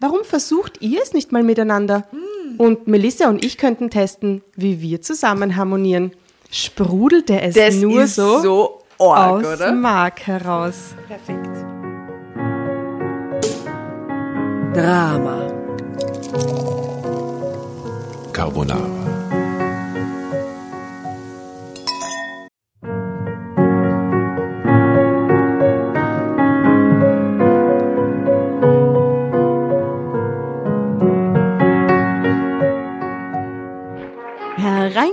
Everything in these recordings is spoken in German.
Warum versucht ihr es nicht mal miteinander? Und Melissa und ich könnten testen, wie wir zusammen harmonieren. Sprudelte es Das nur ist so, so arg, aus oder? Mark heraus. Perfekt. Drama. Carbonara.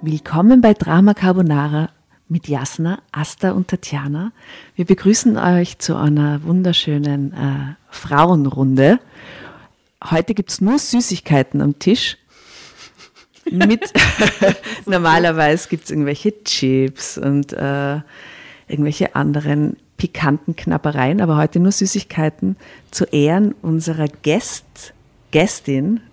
Willkommen bei Drama Carbonara mit Jasna, Asta und Tatjana. Wir begrüßen euch zu einer wunderschönen äh, Frauenrunde. Heute gibt's nur Süßigkeiten am Tisch. Mit normalerweise gibt's irgendwelche Chips und äh, irgendwelche anderen pikanten Knappereien, aber heute nur Süßigkeiten zu Ehren unserer Gäst, Gästin,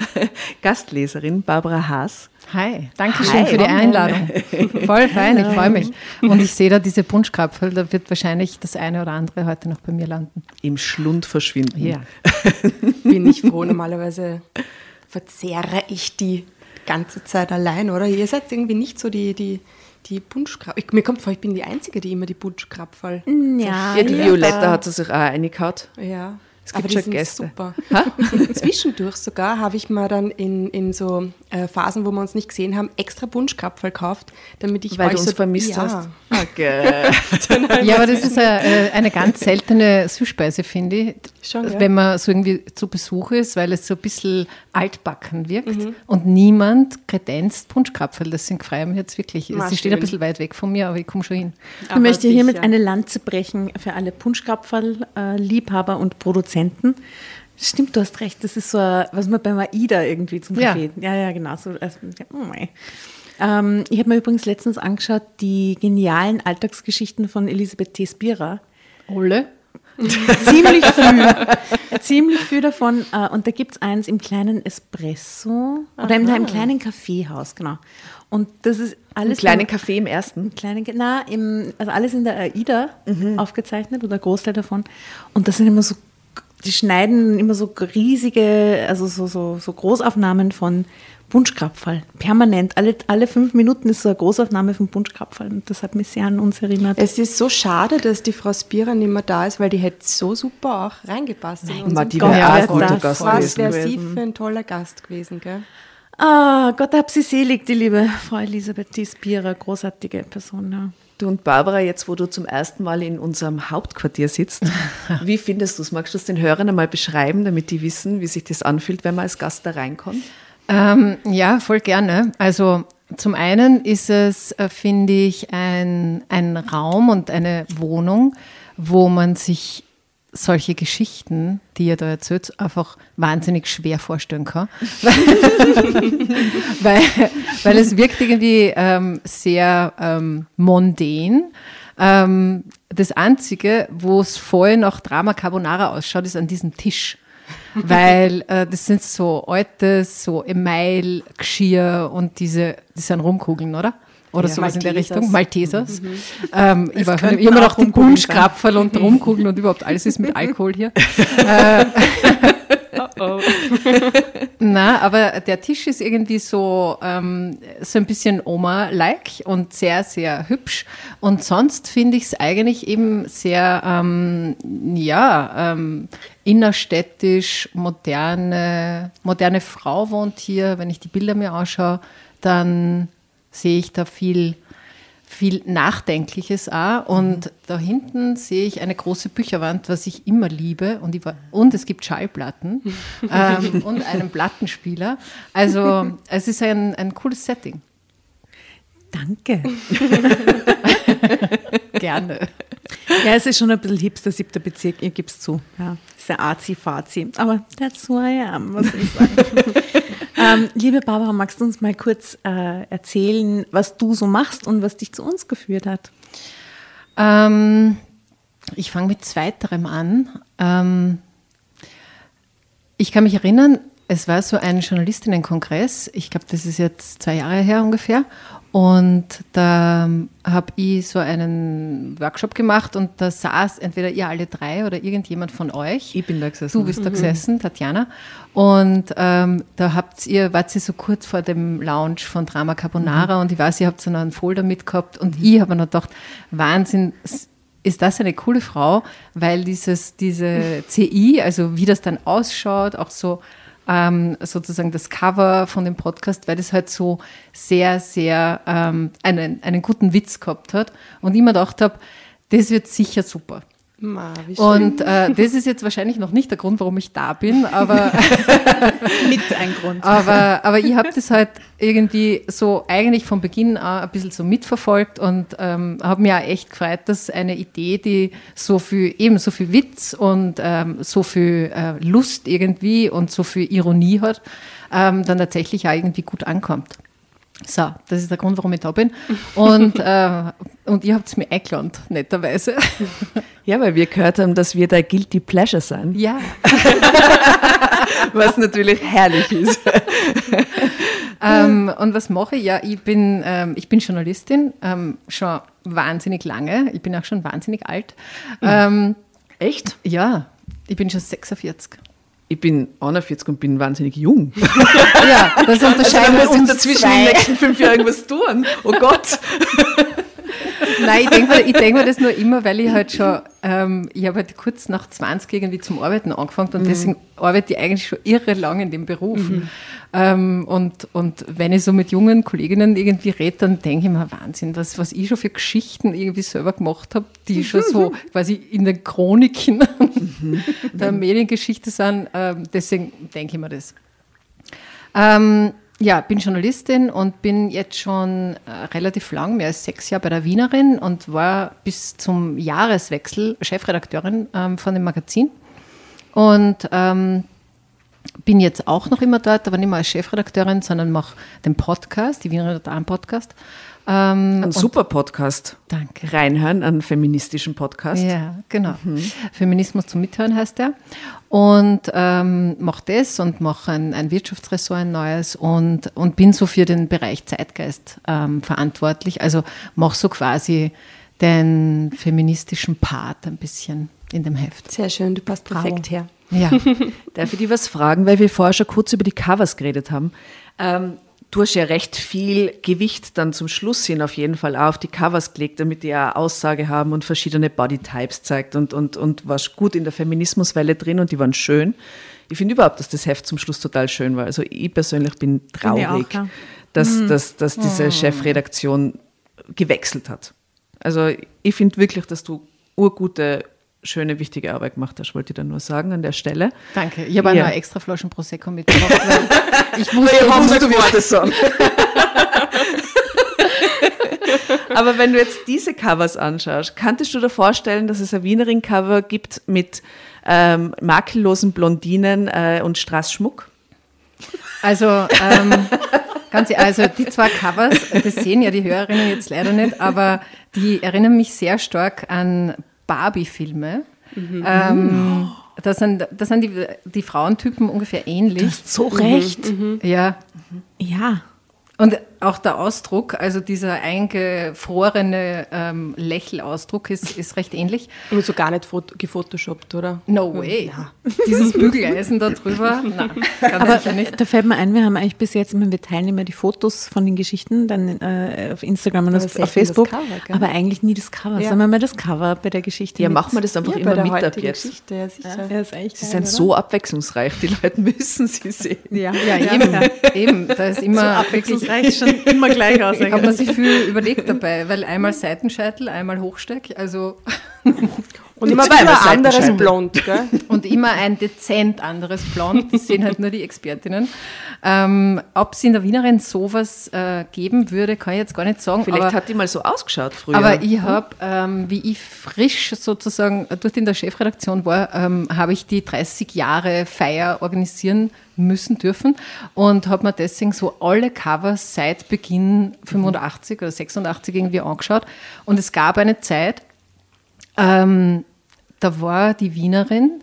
Gastleserin Barbara Haas. Hi, danke schön Hi. für die Einladung. Voll fein, ich freue mich. Und ich sehe da diese Punschkrapfel, da wird wahrscheinlich das eine oder andere heute noch bei mir landen. Im Schlund verschwinden. Ja. Bin ich froh. Normalerweise verzehre ich die ganze Zeit allein, oder? Ihr seid irgendwie nicht so die, die, die Bunschkrapfel. Mir kommt vor, ich bin die Einzige, die immer die Bunschkrapfel. Ja, Ja, die Violetta hat es sich auch reingehauen. Ja. Es gibt aber die schon sind Gäste. super. Zwischendurch sogar habe ich mir dann in, in so äh, Phasen, wo wir uns nicht gesehen haben, extra Bunschkrapfel gekauft, damit ich Weil euch du uns so vermisst ja. hast. Okay. Ja, aber das ist eine, eine ganz seltene Süßspeise, finde ich. Schon, ja. Wenn man so irgendwie zu Besuch ist, weil es so ein bisschen altbacken wirkt Mhm. und niemand kredenzt Punschkrapfel. Deswegen freue ich mich jetzt wirklich. Na, Sie steht ein bisschen weit weg von mir, aber ich komme schon hin. Aber Ich möchte hiermit eine Lanze brechen für alle Punschkrapferl-Liebhaber und Produzenten. Stimmt, du hast recht. Das ist so, ein- was man beim AIDA irgendwie zum Ja. Kaffee. Ja, ja, genau. So, also, ja, oh ähm, ich habe mir übrigens letztens angeschaut, die genialen Alltagsgeschichten von Elisabeth T. Spira. Olle? ziemlich viel. ziemlich viel davon. Äh, und da gibt es eins im kleinen Espresso oder in einem kleinen Kaffeehaus, genau. Und das ist alles. kleinen beim- Kaffee im ersten. kleinen, na, im, also alles in der AIDA aufgezeichnet oder Großteil davon. Und das sind immer so, die schneiden immer so riesige, also so, so, so Großaufnahmen von Punschkrapferl. Permanent. Alle, alle fünf Minuten ist so eine Großaufnahme von Punschkrapferl. Und das hat mich sehr an uns erinnert. Es ist so schade, dass die Frau Spira nicht mehr da ist, weil die hätte so super auch reingepasst. in unseren Ma, die wäre auch ein guter Gast Was gewesen. wäre sie für ein toller Gast gewesen, gell? Ah, Gott hab sie selig, die liebe Frau Elisabeth T. Spira. Großartige Person, ja. Du und Barbara, jetzt wo du zum ersten Mal in unserem Hauptquartier sitzt, wie findest du es? Magst du es den Hörern einmal beschreiben, damit die wissen, wie sich das anfühlt, wenn man als Gast da reinkommt? Ähm, ja, voll gerne. Also zum einen ist es, äh, finde ich, ein, ein Raum und eine Wohnung, wo man sich solche Geschichten, die ihr da erzählt, einfach wahnsinnig schwer vorstellen kann. weil, weil es wirkt irgendwie ähm, sehr ähm, mondän. Ähm, das Einzige, wo es voll nach Drama Carbonara ausschaut, ist an diesem Tisch. Weil äh, das sind so altes, so Email-Geschirr und diese, das sind Rumkugeln, oder? Oder Ja. sowas in der Maltesers. Richtung, Maltesers. Ähm, ich war immer noch sein. Punschkrapferl und Rumkugeln und überhaupt alles ist mit Alkohol hier. oh. Na, aber der Tisch ist irgendwie so, ähm, so ein bisschen Oma-like und sehr, sehr hübsch. Und sonst finde ich es eigentlich eben sehr, ähm, ja, ähm, innerstädtisch, moderne, moderne Frau wohnt hier. Wenn ich die Bilder mir anschaue, dann sehe ich da viel viel Nachdenkliches auch. Und mhm. da hinten sehe ich eine große Bücherwand, was ich immer liebe. Und, ich war, und es gibt Schallplatten ähm, und einen Plattenspieler. Also es ist ein, ein cooles Setting. Danke. Gerne. Ja, es ist schon ein bisschen hipster, siebter Bezirk, ihr gibt's zu. Ja, ist ja Azi-Fazi. Aber that's who I am, was ich sagen. ähm, liebe Barbara, magst du uns mal kurz äh, erzählen, was du so machst und was dich zu uns geführt hat? Ähm, ich fange mit zweiterem an. Ähm, ich kann mich erinnern, es war so ein Journalistinnenkongress, ich glaube, das ist jetzt zwei Jahre her ungefähr. Und da habe ich so einen Workshop gemacht und da saß entweder ihr alle drei oder irgendjemand von euch. Ich bin da gesessen. Du bist da gesessen, Tatjana. Und ähm, da habt ihr, wart ihr so kurz vor dem Lounge von Drama Carbonara mhm. und ich weiß, ihr habt so einen Folder mitgehabt und mhm. ich habe noch gedacht, Wahnsinn, ist das eine coole Frau, weil dieses, diese CI, also wie das dann ausschaut, auch so ähm, sozusagen das Cover von dem Podcast, weil das halt so sehr, sehr ähm, einen, einen guten Witz gehabt hat und ich mir gedacht habe, das wird sicher super. Ma, und äh, das ist jetzt wahrscheinlich noch nicht der Grund, warum ich da bin, aber mit ein Grund. Aber, aber ich habe das halt irgendwie so eigentlich von Beginn an ein bisschen so mitverfolgt und ähm, habe mir auch echt gefreut, dass eine Idee, die so viel eben so viel Witz und ähm, so viel äh, Lust irgendwie und so viel Ironie hat, ähm, dann tatsächlich auch irgendwie gut ankommt. So, das ist der Grund, warum ich da bin. Und, äh, und ihr habt es mir eingeladen, netterweise. Ja, weil wir gehört haben, dass wir da Guilty Pleasure sind. Ja. was natürlich herrlich ist. ähm, und was mache ich? Ja, ich bin, ähm, ich bin Journalistin, ähm, schon wahnsinnig lange. Ich bin auch schon wahnsinnig alt. Mhm. Echt? Ja, ich bin schon 46 ich bin 41 und bin wahnsinnig jung. ja, das unterscheidet also, uns dazwischen zwei. in den nächsten fünf Jahren irgendwas tun. Oh Gott. Nein, ich denke mir, denk mir das nur immer, weil ich halt schon, ähm, ich habe halt kurz nach 20 irgendwie zum Arbeiten angefangen und mhm. deswegen arbeite ich eigentlich schon irre lang in dem Beruf. Mhm. Ähm, und, und wenn ich so mit jungen Kolleginnen irgendwie rede, dann denke ich mir, Wahnsinn, was, was ich schon für Geschichten irgendwie selber gemacht habe, die schon so quasi in den Chroniken mhm. der Mediengeschichte sind. Ähm, deswegen denke ich mir das. Ähm, ja, bin Journalistin und bin jetzt schon äh, relativ lang, mehr als sechs Jahre bei der Wienerin und war bis zum Jahreswechsel Chefredakteurin ähm, von dem Magazin. Und ähm, bin jetzt auch noch immer dort, aber nicht mehr als Chefredakteurin, sondern mache den Podcast, die Wienerin hat einen Podcast. Ähm, ein super Podcast. Danke. Reinhören, einen feministischen Podcast. Ja, genau. Mhm. Feminismus zum Mithören heißt der. Und ähm, mache das und mache ein, ein Wirtschaftsressort, ein neues und, und bin so für den Bereich Zeitgeist ähm, verantwortlich. Also mache so quasi den feministischen Part ein bisschen in dem Heft. Sehr schön, du passt perfekt her. Ja. Darf ich dir was fragen, weil wir vorher schon kurz über die Covers geredet haben? Ähm, du hast ja recht viel Gewicht dann zum Schluss hin auf jeden Fall auch auf die Covers gelegt, damit die auch Aussage haben und verschiedene Bodytypes zeigt und, und, und warst gut in der Feminismuswelle drin und die waren schön. Ich finde überhaupt, dass das Heft zum Schluss total schön war. Also ich persönlich bin traurig, auch, ja. dass, mhm. dass, dass diese oh. Chefredaktion gewechselt hat. Also ich finde wirklich, dass du urgute schöne, wichtige Arbeit gemacht hast, wollte ich dann nur sagen an der Stelle. Danke. Ich habe ja. eine extra Flaschen Prosecco mitgebracht. ich wusste, ich wusste, du wirst das sagen. Aber wenn du jetzt diese Covers anschaust, kanntest du dir vorstellen, dass es ein Wienerin-Cover gibt mit ähm, makellosen Blondinen äh, und Straßschmuck? Also, ähm, ganz, also die zwei Covers, das sehen ja die Hörerinnen jetzt leider nicht, aber die erinnern mich sehr stark an Barbie-Filme. Mhm. Ähm, da sind, da sind die, die Frauentypen ungefähr ähnlich. so recht. Mhm. Ja. Ja. Und auch der Ausdruck, also dieser eingefrorene ähm, Lächelausdruck ist, ist recht ähnlich. Und so gar nicht fot- gefotoshoppt, oder? No way. Dieses Bügeleisen da drüber, na, ganz Aber sicher nicht. da fällt mir ein, wir haben eigentlich bis jetzt immer, wir teilen immer die Fotos von den Geschichten dann äh, auf Instagram und Aber auf Facebook, Cover, aber eigentlich nie das Cover. Ja. Sagen wir mal das Cover bei der Geschichte. Ja, mit- machen wir das einfach Ja, immer bei der mit ab jetzt. Geschichte, ja sicher. Ja, ist eigentlich Sie geil, sind oder? so abwechslungsreich, die Leute müssen sie sehen. Ja, Ja, eben, eben. Da ist immer wirklich abwechslungsreich schon immer gleich aus. hat man sich viel überlegt dabei, weil einmal Seitenscheitel, einmal Hochsteck, also Und immer immer anderes. Blond, gell? und immer ein dezent anderes Blond. Das sehen halt nur die Expertinnen. Ähm, Ob es in der Wienerin sowas äh, geben würde, kann ich jetzt gar nicht sagen. Vielleicht aber, hat die mal so ausgeschaut früher. aber ich habe, ähm, wie ich frisch sozusagen dort in der Chefredaktion war, ähm, habe ich die 30 Jahre Feier organisieren müssen dürfen und habe mir deswegen so alle Covers seit Beginn 85 oder 86 irgendwie angeschaut. Und es gab eine Zeit, ähm, da war die Wienerin,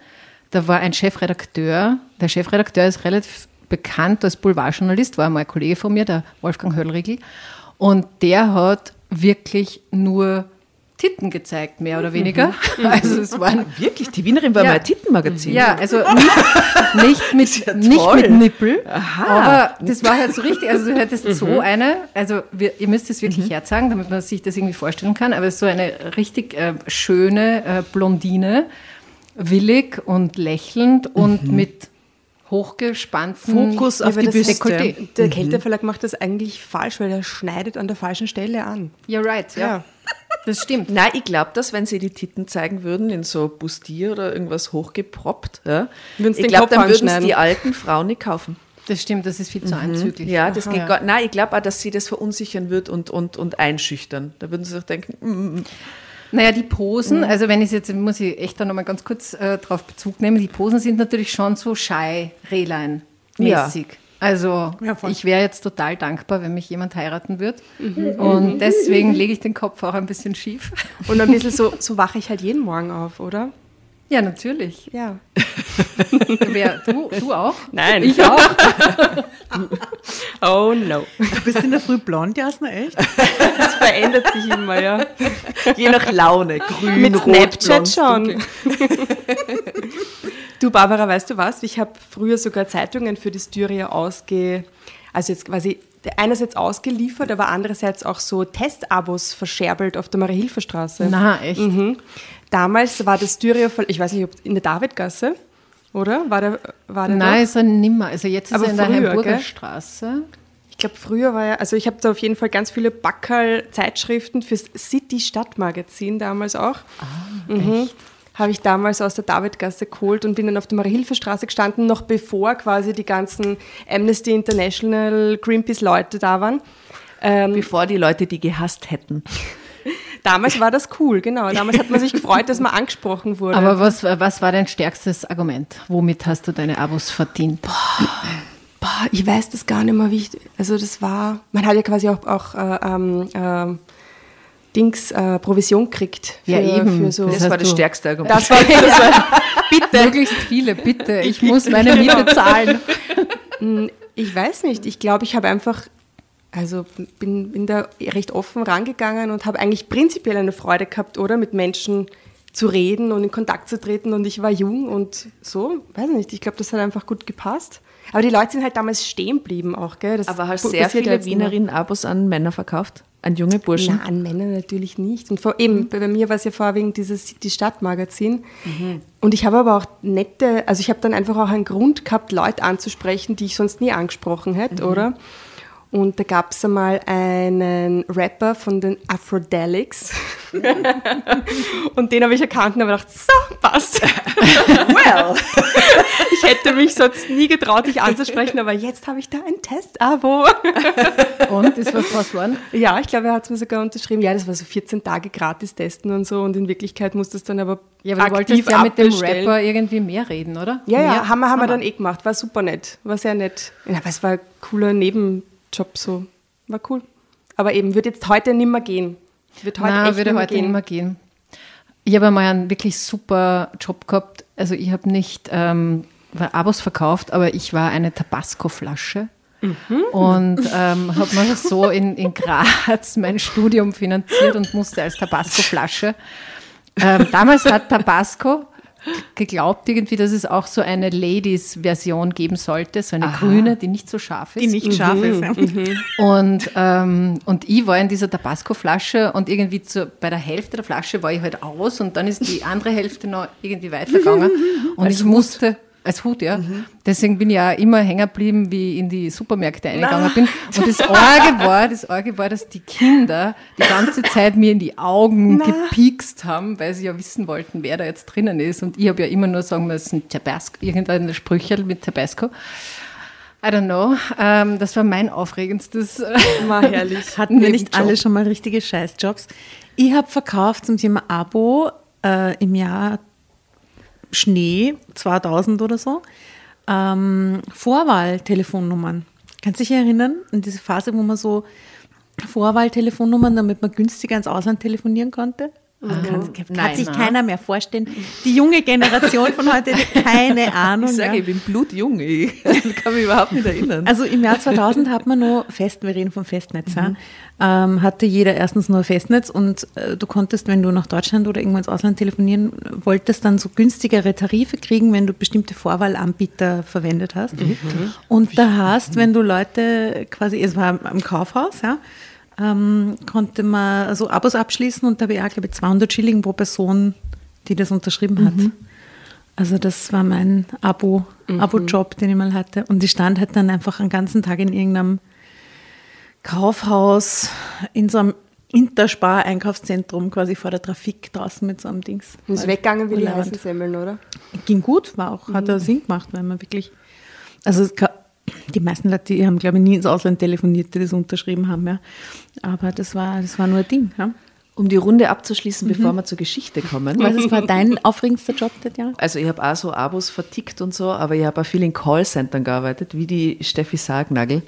da war ein Chefredakteur. Der Chefredakteur ist relativ bekannt als Boulevardjournalist, war einmal ein Kollege von mir, der Wolfgang Höllriegel. Und der hat wirklich nur Titten gezeigt, mehr oder weniger. Also es waren Wirklich, die Wienerin war Ja. mal ein Tittenmagazin. ja, also nicht, nicht, mit, ja nicht mit Nippel, aber das war halt so richtig, also du hättest so eine, also wir, ihr müsst es wirklich herzeigen, damit man sich das irgendwie vorstellen kann, aber so eine richtig äh, schöne äh, Blondine, willig und lächelnd und mit hochgespannten Fokus auf die Büste. Dekolleté. Der Kälteverlag macht das eigentlich falsch, weil er schneidet an der falschen Stelle an. You're right, ja. Ja. Das stimmt. Nein, ich glaube, dass wenn sie die Titten zeigen würden, in so Bustier oder irgendwas hochgeproppt, ja, Würden sie ich glaube, dann würden es anschneiden. die alten Frauen nicht kaufen. Das stimmt, das ist viel zu anzüglich. Ja, das geht Ja. gar Nein, ich glaube auch, dass sie das verunsichern wird und, und, und einschüchtern. Da würden sie sich denken, mm, Naja, die Posen, also wenn ich es jetzt, muss ich echt da nochmal ganz kurz äh, drauf Bezug nehmen, die Posen sind natürlich schon so shy Rehlein-mäßig. Also ich wäre jetzt total dankbar, wenn mich jemand heiraten wird. Und deswegen lege ich den Kopf auch ein bisschen schief. Und ein bisschen so, so wache ich halt jeden Morgen auf, oder? Ja, natürlich. Ja. Wer, du, du auch? Nein. Ich auch. Oh no. Du bist in der Früh blond, Jasna, echt? Das verändert sich immer, ja. je nach Laune, grün, Mit rot, Snapchat blond, schon. dunkel. Du, Barbara, weißt du was? Ich habe früher sogar Zeitungen für die Styria ausge... Also jetzt quasi einerseits ausgeliefert, aber andererseits auch so Testabos verscherbelt auf der Marie-Hilfer-Straße. Na, echt? Mhm. Damals war das Styria, voll- ich weiß nicht, ob in der Davidgasse, oder? War der, war der Nein, ist er nimmer. Also jetzt ist Aber er in der früher, Heimburger gell? Straße. Ich glaube, früher war ja, also ich habe da auf jeden Fall ganz viele Backerl-Zeitschriften fürs City-Stadtmagazin damals auch. mhm. Habe ich damals aus der Davidgasse geholt und bin dann auf der Marie-Hilfer-Straße gestanden, noch bevor quasi die ganzen Amnesty International, Greenpeace-Leute da waren. Ähm, Bevor die Leute die gehasst hätten. Damals war das cool, genau. Damals hat man sich gefreut, dass man angesprochen wurde. Aber was, was war dein stärkstes Argument? Womit hast du deine Abos verdient? Boah, ich weiß das gar nicht mehr, wie ich, also das war, man hat ja quasi auch, auch äh, ähm, ähm, Dings, äh, Provision gekriegt. Für, Ja, eben. Für so. Das, Das war das stärkste Argument. Das war, das war, Bitte. Möglichst viele, bitte. Ich muss meine Miete zahlen. ich weiß nicht, ich glaube, ich habe einfach, also bin, bin da recht offen rangegangen und habe eigentlich prinzipiell eine Freude gehabt, oder? Mit Menschen zu reden und in Kontakt zu treten und ich war jung und so, weiß nicht, ich glaube, das hat einfach gut gepasst. Aber die Leute sind halt damals stehen geblieben auch, gell? Das Aber hast passiert sehr viele mehr. Wienerinnen-Abos an Männer verkauft? An junge Burschen? Na, an Männer natürlich nicht. Und vor, eben, bei mir war es ja vorwiegend dieses die Stadtmagazin. Und ich habe aber auch nette, also ich habe dann einfach auch einen Grund gehabt, Leute anzusprechen, die ich sonst nie angesprochen hätte, oder? Und da gab es einmal einen Rapper von den Afrodelics. und den habe ich erkannt und habe gedacht, so, passt. Well. Ich hätte mich sonst nie getraut, dich anzusprechen, aber jetzt habe ich da ein Testabo. Und ist was draus geworden? Ja, ich glaube, er hat es mir sogar unterschrieben. Ja, das war so 14 Tage gratis testen und so. Und in Wirklichkeit musste es dann aber Ja, aber du aktiv wolltest ja mit dem. Rapper irgendwie mehr reden, oder? Ja, ja, mehr? haben wir, haben wir dann eh gemacht. War super nett. War sehr nett. Ja, aber es war ein cooler Nebenjob so. War cool. Aber eben, wird jetzt heute nicht mehr gehen. Wird heute Nein, würde nicht mehr heute gehen. nicht mehr gehen. Ich habe einmal einen wirklich super Job gehabt. Also ich habe nicht ähm, Abos verkauft, aber ich war eine Tabasco-Flasche. und ähm, habe mir so in, in Graz mein Studium finanziert und musste als Tabasco-Flasche. Ähm, damals hat Tabasco geglaubt irgendwie, dass es auch so eine Ladies-Version geben sollte, so eine grüne, die nicht so scharf ist. Die nicht scharf ist. Ja. Und, ähm, und ich war in dieser Tabasco-Flasche und irgendwie zu, bei der Hälfte der Flasche war ich halt aus und dann ist die andere Hälfte noch irgendwie weitergegangen. Und ich musste. Als Hut, ja. Deswegen bin ich ja immer hängen geblieben, wie ich in die Supermärkte eingegangen bin. Und das Orge war, das Orge war, dass die Kinder die ganze Zeit mir in die Augen gepiekst haben, weil sie ja wissen wollten, wer da jetzt drinnen ist. Und ich habe ja immer nur sagen müssen, Tabasco, irgendeine Sprüche mit Tabasco. I don't know. Ähm, das war mein aufregendstes. äh, War herrlich. Hatten wir nicht alle schon mal richtige Scheißjobs? Ich habe verkauft zum Thema Abo äh, im Jahr Schnee 2000 oder so ähm, Vorwahltelefonnummern. Kannst du dich erinnern an diese Phase, wo man so Vorwahltelefonnummern, damit man günstiger ins Ausland telefonieren konnte? Also kann, kann Nein, sich keiner mehr vorstellen. Die junge Generation von heute hat keine Ahnung. Ich sage, ja. ich bin blutjung. Ich kann mich überhaupt nicht erinnern. Also im Jahr 2000 hat man nur Fest, wir reden vom Festnetz, Mhm. ja, ähm, hatte jeder erstens nur Festnetz und äh, du konntest, wenn du nach Deutschland oder irgendwo ins Ausland telefonieren wolltest, dann so günstigere Tarife kriegen, wenn du bestimmte Vorwahlanbieter verwendet hast. Mhm. Und da hast, wenn du Leute quasi, es war am Kaufhaus, ja, ähm, konnte man so Abos abschließen und da habe ich auch, glaube ich, 200 Schilling pro Person, die das unterschrieben hat. Mhm. Also das war mein Abo, Abo-Job, den ich mal hatte. Und ich stand halt dann einfach einen ganzen Tag in irgendeinem Kaufhaus, in so einem Interspar-Einkaufszentrum quasi vor der Trafik draußen mit so einem Dings. Und ist weggegangen wie die heißen Semmeln, oder? Ging gut, war auch, hat auch Sinn gemacht, weil man wirklich, also die meisten Leute, die haben, glaube ich, nie ins Ausland telefoniert, die das unterschrieben haben, ja. Aber das war, das war nur ein Ding, ja. Um die Runde abzuschließen, bevor wir zur Geschichte kommen. Was ist- war dein aufregendster Job, Tatjana? Also ich habe auch so Abos vertickt und so, aber ich habe auch viel in Callcentern gearbeitet, wie die Steffi Sargnagel,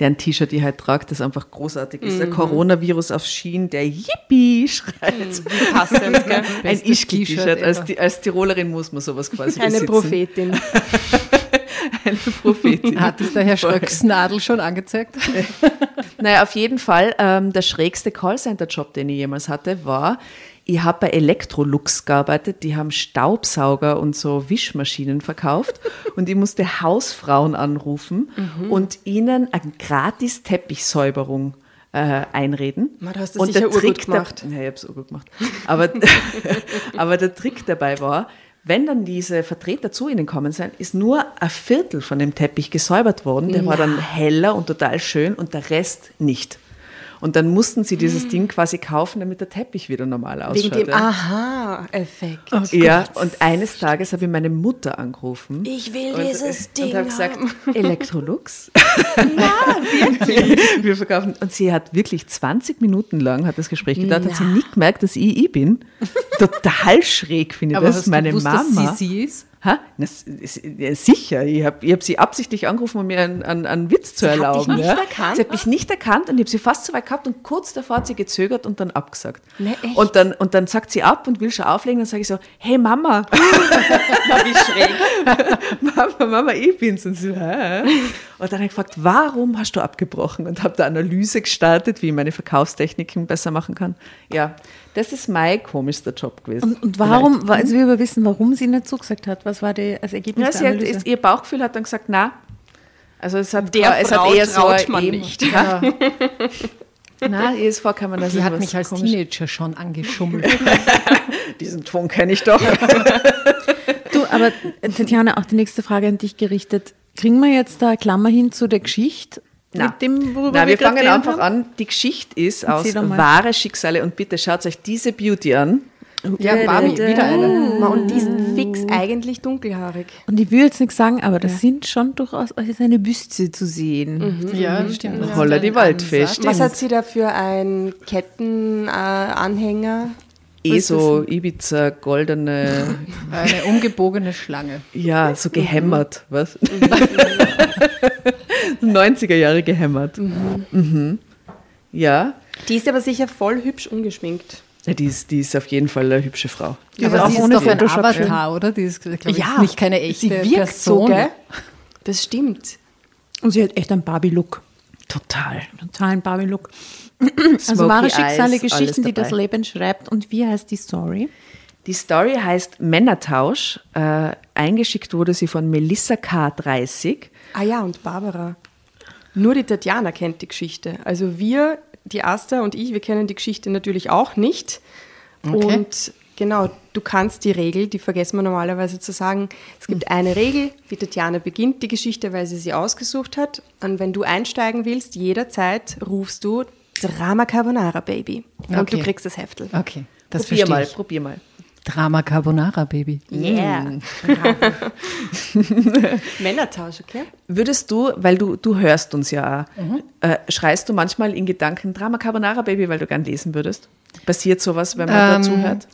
deren T-Shirt die halt tragt, das einfach großartig ist. Der Coronavirus auf Schienen, der Yippie schreit. Passend, gell? Ein Ischgl-T-Shirt. T-Shirt Als, als Tirolerin muss man sowas quasi Eine besitzen. Prophetin. Eine Prophetin. Hat es der Herr Schröcksnadel schon angezeigt? Naja, auf jeden Fall, ähm, der schrägste Callcenter-Job, den ich jemals hatte, war, ich habe bei Electrolux gearbeitet, die haben Staubsauger und so Wischmaschinen verkauft und ich musste Hausfrauen anrufen und ihnen eine gratis Teppichsäuberung äh, einreden. Ma, da hast du und sicher der Trick gemacht. Da, ja, ich habe es gemacht. Aber, aber der Trick dabei war, wenn dann diese Vertreter zu ihnen kommen sind, ist nur ein Viertel von dem Teppich gesäubert worden. Der war dann heller und total schön und der Rest nicht. Und dann mussten sie dieses Ding quasi kaufen, damit der Teppich wieder normal ausschaut. Wegen dem ja. Aha-Effekt. Ja, und eines Tages habe ich meine Mutter angerufen. Ich will und, dieses Ding Und habe gesagt. Electrolux. Ja, wirklich. Wir verkaufen. Und sie hat wirklich 20 Minuten lang hat das Gespräch gedauert, hat sie nicht gemerkt, dass ich ich bin. Total schräg finde ich Aber das. hast du meine gewusst, Mama. dass sie sie ist? Ha? Das, ist, sicher. Ich habe hab sie absichtlich angerufen, um mir einen, einen, einen Witz zu hat dich erlauben. nicht ja. erkannt? Sie hat mich nicht erkannt und ich habe sie fast so weit gehabt und kurz davor hat sie gezögert und dann abgesagt. Nee, echt? und, dann, und dann sagt sie ab und will schon auflegen. Dann sage ich so, hey Mama. wie schräg. Mama, Mama, ich bin's. Und, sie, Hä? und dann habe ich gefragt, warum hast du abgebrochen? Und habe da Analyse gestartet, wie ich meine Verkaufstechniken besser machen kann. Ja, das ist mein komischster Job gewesen. Und, und warum, also wir wissen, warum sie nicht zugesagt hat. Was war die, als Ergebnis Ja, der sie hat, ist, ihr Bauchgefühl hat dann gesagt, na. Also es hat, Der es Frau hat eher so traut man eben- nicht. Ja. Na, ihr ist vorgekommen, dass Sie hat mich als komisch- Teenager schon angeschummelt. Diesen Ton kenne ich doch. Du, aber Tatjana, auch die nächste Frage an dich gerichtet. Kriegen wir jetzt da eine Klammer hin zu der Geschichte? Na. Mit dem, worüber Na, wir gerade fangen einfach haben? an. Die Geschichte ist aus Erzähl mal. wahre Schicksale und bitte schaut euch diese Beauty an. ja, Barbie, wieder eine. Und die ist fix eigentlich dunkelhaarig. Und ich will jetzt nichts sagen, aber das sind schon durchaus ist eine Büste zu sehen. Ja, stimmt. Holla die Waldfee. Was hat sie da für einen Kettenanhänger? Eh so Ibiza, goldene, Eine umgebogene Schlange. ja, so gehämmert, was? 90er Jahre gehämmert. Mhm. Ja. Die ist aber sicher voll hübsch ungeschminkt. Ja, die, ist, die ist auf jeden Fall eine hübsche Frau. Die Aber ist auch sie ist ohne doch ein Avatar, oder? Die ist, glaube ich, Ja, nicht keine echte Sie wirkt Person. so, gell? Das stimmt. Und sie hat echt einen Barbie-Look. Total. Totalen Barbie-Look. Also wahre Eyes, Schicksale, Geschichten, alles die das. Leben schreibt. Und wie heißt die Story? Die Story heißt Männertausch. Äh, eingeschickt wurde sie von Melissa K30. Ah ja, und Barbara. Nur die Tatjana kennt die Geschichte. Also wir, die Asta und ich, wir kennen die Geschichte natürlich auch nicht. Und genau, du kannst die Regel, die vergessen wir normalerweise zu sagen. Es gibt eine Regel, die Tatjana beginnt die Geschichte, weil sie sie ausgesucht hat. Und wenn du einsteigen willst, jederzeit rufst du Drama Carbonara Baby. Und Okay. du kriegst das Heftel. Okay, das probier verstehe mal, ich. probier mal. Drama Carbonara, Baby. Yeah. Männertausch, okay? Würdest du, weil du, du hörst uns ja auch, Mhm. äh, schreist du manchmal in Gedanken Drama Carbonara Baby, weil du gern lesen würdest? Passiert sowas, wenn man Ähm, dazu hört?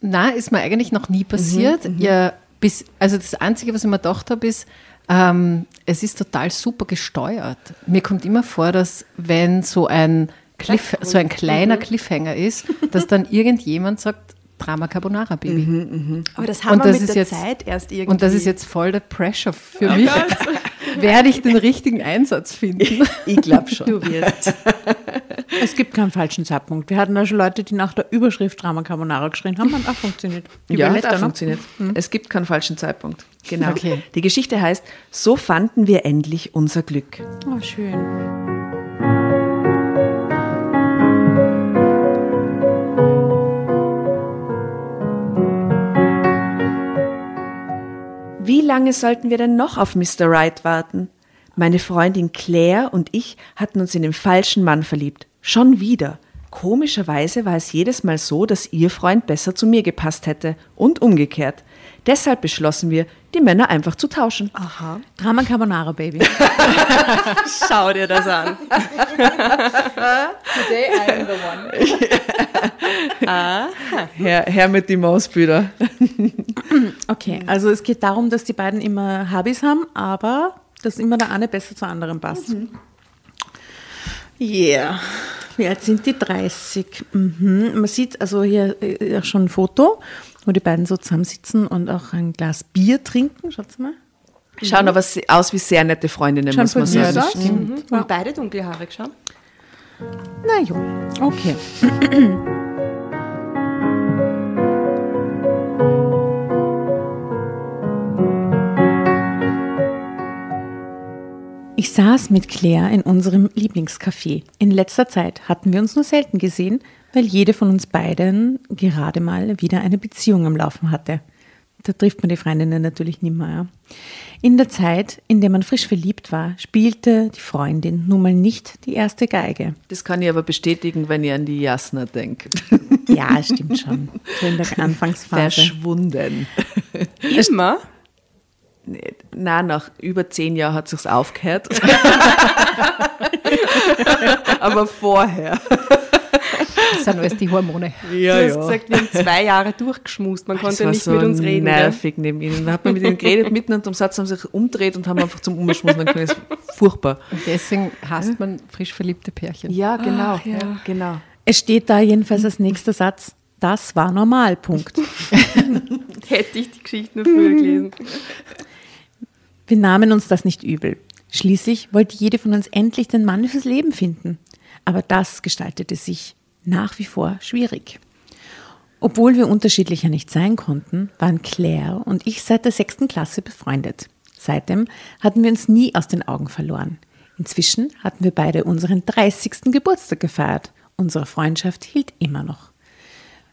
Na, ist mir eigentlich noch nie passiert. Ja, bis, also das Einzige, was ich mir gedacht habe, ist, ähm, es ist total super gesteuert. Mir kommt immer vor, dass wenn so ein, Cliff, so ein kleiner Cliffhanger ist, dass dann irgendjemand sagt, Drama Carbonara Baby. Aber das haben Und wir das mit der jetzt- Zeit erst irgendwie. Und das ist jetzt voll der Pressure für mich. Werde ich den richtigen Einsatz finden? Ich glaube schon. Du wirst. Es gibt keinen falschen Zeitpunkt. Wir hatten da schon Leute, die nach der Überschrift Drama Carbonara geschrien haben und auch funktioniert. Die Ja, Überletter, das ne? funktioniert. Es gibt keinen falschen Zeitpunkt. Genau. Okay. Die Geschichte heißt, so fanden wir endlich unser Glück. Oh, schön. Wie lange sollten wir denn noch auf Mr. Right warten? Meine Freundin Claire und ich hatten uns in den falschen Mann verliebt. Schon wieder. Komischerweise war es jedes Mal so, dass ihr Freund besser zu mir gepasst hätte und umgekehrt. Deshalb beschlossen wir, die Männer einfach zu tauschen. Drama Carbonara, Baby. Schau dir das an. Today I am the one. Herr, Herr mit die Mausbilder. Okay, also es geht darum, dass die beiden immer Hobbys haben, aber dass immer der eine besser zur anderen passt. Yeah. Wie alt sind die? 30. Mhm. Man sieht also hier äh, auch schon ein Foto, wo die beiden so zusammensitzen und auch ein Glas Bier trinken. Schaut's mal. Schauen aber aus wie sehr nette Freundinnen, Schauen muss man sagen. aus. Mhm. Und beide dunkelhaarig, schau. Na jo, okay. Ich saß mit Claire in unserem Lieblingscafé. In letzter Zeit hatten wir uns nur selten gesehen, weil jede von uns beiden gerade mal wieder eine Beziehung am Laufen hatte. Da trifft man die Freundinnen natürlich nicht mehr. Ja. In der Zeit, in der man frisch verliebt war, spielte die Freundin nun mal nicht die erste Geige. Das kann ich aber bestätigen, wenn ihr an die Jasna denkt. Ja, stimmt schon. So in der Anfangsphase. Verschwunden. Immer. Na, nach über zehn Jahren hat sich's aufgehört. aber vorher. Das sind alles die Hormone. Ja, du hast gesagt, wir haben zwei Jahre durchgeschmust. Man konnte nicht so mit uns reden. gell? nervig neben ihnen. Da hat man mit ihnen geredet, mitten unter dem Satz haben sie sich umdreht und haben einfach zum Umschmusen können. Das ist furchtbar. Und deswegen hasst man frisch verliebte Pärchen. Ja, genau. genau. Es steht da jedenfalls als nächster Satz, das war normal, Punkt. Hätte ich die Geschichte nur früher gelesen. Wir nahmen uns das nicht übel. Schließlich wollte jede von uns endlich den Mann fürs Leben finden. Aber das gestaltete sich nach wie vor schwierig. Obwohl wir unterschiedlicher nicht sein konnten, waren Claire und ich seit der sechsten Klasse befreundet. Seitdem hatten wir uns nie aus den Augen verloren. Inzwischen hatten wir beide unseren 30. Geburtstag gefeiert. Unsere Freundschaft hielt immer noch.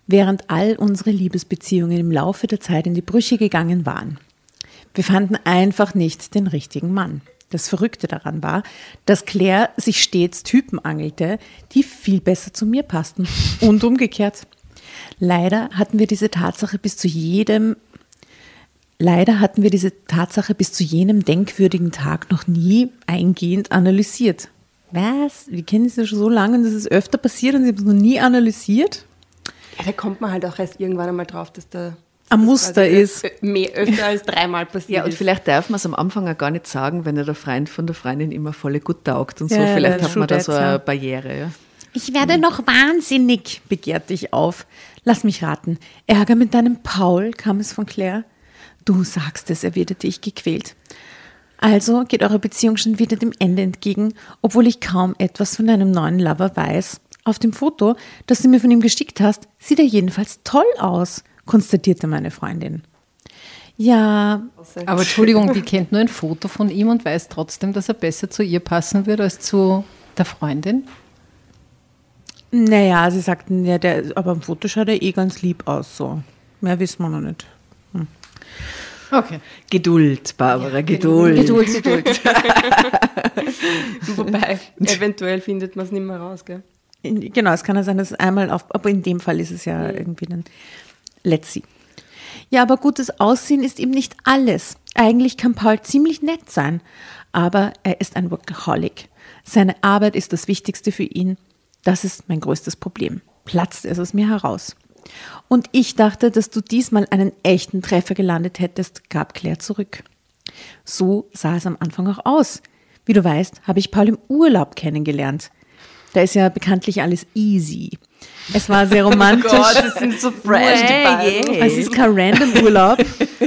Während all unsere Liebesbeziehungen im Laufe der Zeit in die Brüche gegangen waren. Wir fanden einfach nicht den richtigen Mann. Das Verrückte daran war, dass Claire sich stets Typen angelte, die viel besser zu mir passten und umgekehrt. Leider hatten wir diese Tatsache bis zu jedem Leider hatten wir diese Tatsache bis zu jenem denkwürdigen Tag noch nie eingehend analysiert. Was? Wir kennen sie schon so lange und das ist öfter passiert und sie haben es noch nie analysiert? Ja, da kommt man halt auch erst irgendwann einmal drauf, dass da Ein Muster ist. Mehr, öfter als dreimal passiert Ja, und ist. vielleicht darf man es am Anfang auch gar nicht sagen, wenn ja der Freund von der Freundin immer voll gut taugt und so. Ja, vielleicht hat man da so eine. Barriere. Ja. Ich werde noch wahnsinnig, begehrte ich auf. Lass mich raten. Ärger mit deinem Paul, kam es von Claire. Du sagst es, erwiderte ich gequält. Also geht eure Beziehung schon wieder dem Ende entgegen, obwohl ich kaum etwas von deinem neuen Lover weiß. Auf dem Foto, das du mir von ihm geschickt hast, sieht er jedenfalls toll aus, konstatierte meine Freundin. Ja, Aber Entschuldigung, die kennt nur ein Foto von ihm und weiß trotzdem, dass er besser zu ihr passen wird als zu der Freundin. naja, sie sagten, ja, der, aber im Foto schaut er eh ganz lieb aus, so. Mehr wissen wir noch nicht. Okay. Geduld, Barbara, Geduld. Geduld, Geduld. Wobei, eventuell findet man es nicht mehr raus, gell? Genau, es kann ja sein, dass es einmal auf, aber in dem Fall ist es ja irgendwie dann, let's see. Ja, aber gutes Aussehen ist eben nicht alles. Eigentlich kann Paul ziemlich nett sein, aber er ist ein Workaholic. Seine Arbeit ist das Wichtigste für ihn. Das ist mein größtes Problem. Platzt es aus mir heraus. Und ich dachte, dass du diesmal einen echten Treffer gelandet hättest, gab Claire zurück. So sah es am Anfang auch aus. Wie du weißt, habe ich Paul im Urlaub kennengelernt. Da ist ja bekanntlich alles easy. Es war sehr romantisch. das sind so fresh, die beiden. Es ist kein random Urlaub,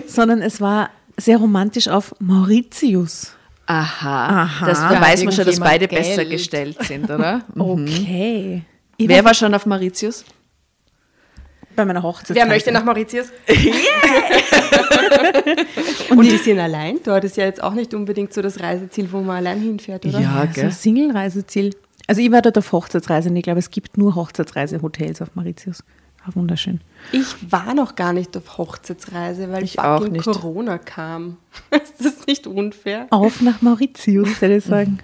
sondern es war sehr romantisch auf Mauritius. Aha. Aha. Das, da weiß man schon, dass beide Geld. besser gestellt sind, oder? Okay. Ich Wer war schon auf Mauritius? bei meiner Hochzeit? Wer möchte nach Mauritius? Und die sind allein dort. Ist ja jetzt auch nicht unbedingt so das Reiseziel, wo man allein hinfährt, oder? Ja, So gell? ein Single-Reiseziel. Also ich war dort auf Hochzeitsreise und ich glaube, es gibt nur Hochzeitsreise-Hotels auf Mauritius. War wunderschön. Ich war noch gar nicht auf Hochzeitsreise, weil Ich auch nicht. Corona kam. ist das nicht unfair? Auf nach Mauritius, würde ich sagen.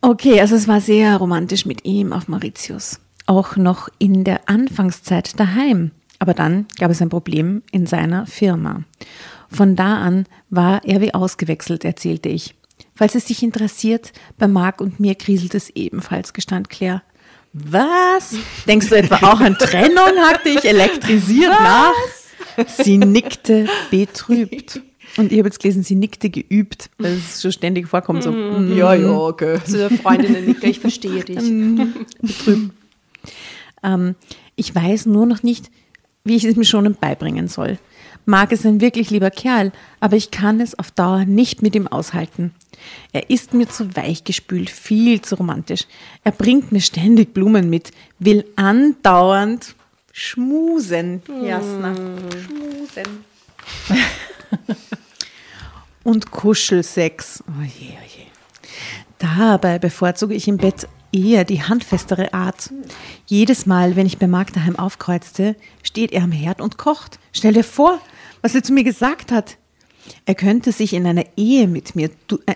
Okay, also es war sehr romantisch mit ihm auf Mauritius. Auch noch in der Anfangszeit daheim. Aber dann gab es ein Problem in seiner Firma. Von da an war er wie ausgewechselt, erzählte ich. Falls es dich interessiert, bei Marc und mir kriselt es ebenfalls, gestand Claire. Was? Denkst du etwa auch an Trennung? hackte ich elektrisiert nach. Sie nickte betrübt. Und ich habe jetzt gelesen, sie nickte geübt, weil es schon ständig vorkommt. So, mm, Ja, ja, gell. Zu der Freundinnen nicke, ich verstehe dich. ähm, ich weiß nur noch nicht, wie ich es mir schon beibringen soll. Marc ist ein wirklich lieber Kerl, aber ich kann es auf Dauer nicht mit ihm aushalten. Er ist mir zu weichgespült, viel zu romantisch. Er bringt mir ständig Blumen mit, will andauernd schmusen, Jasna. Schmusen. Und Kuschelsex. Oh je, oh je. Dabei bevorzuge ich im Bett eher die handfestere Art. Jedes Mal, wenn ich bei Marc daheim aufkreuzte, steht er am Herd und kocht. Stell dir vor, was er zu mir gesagt hat. Er könnte sich in einer Ehe mit mir, du- äh,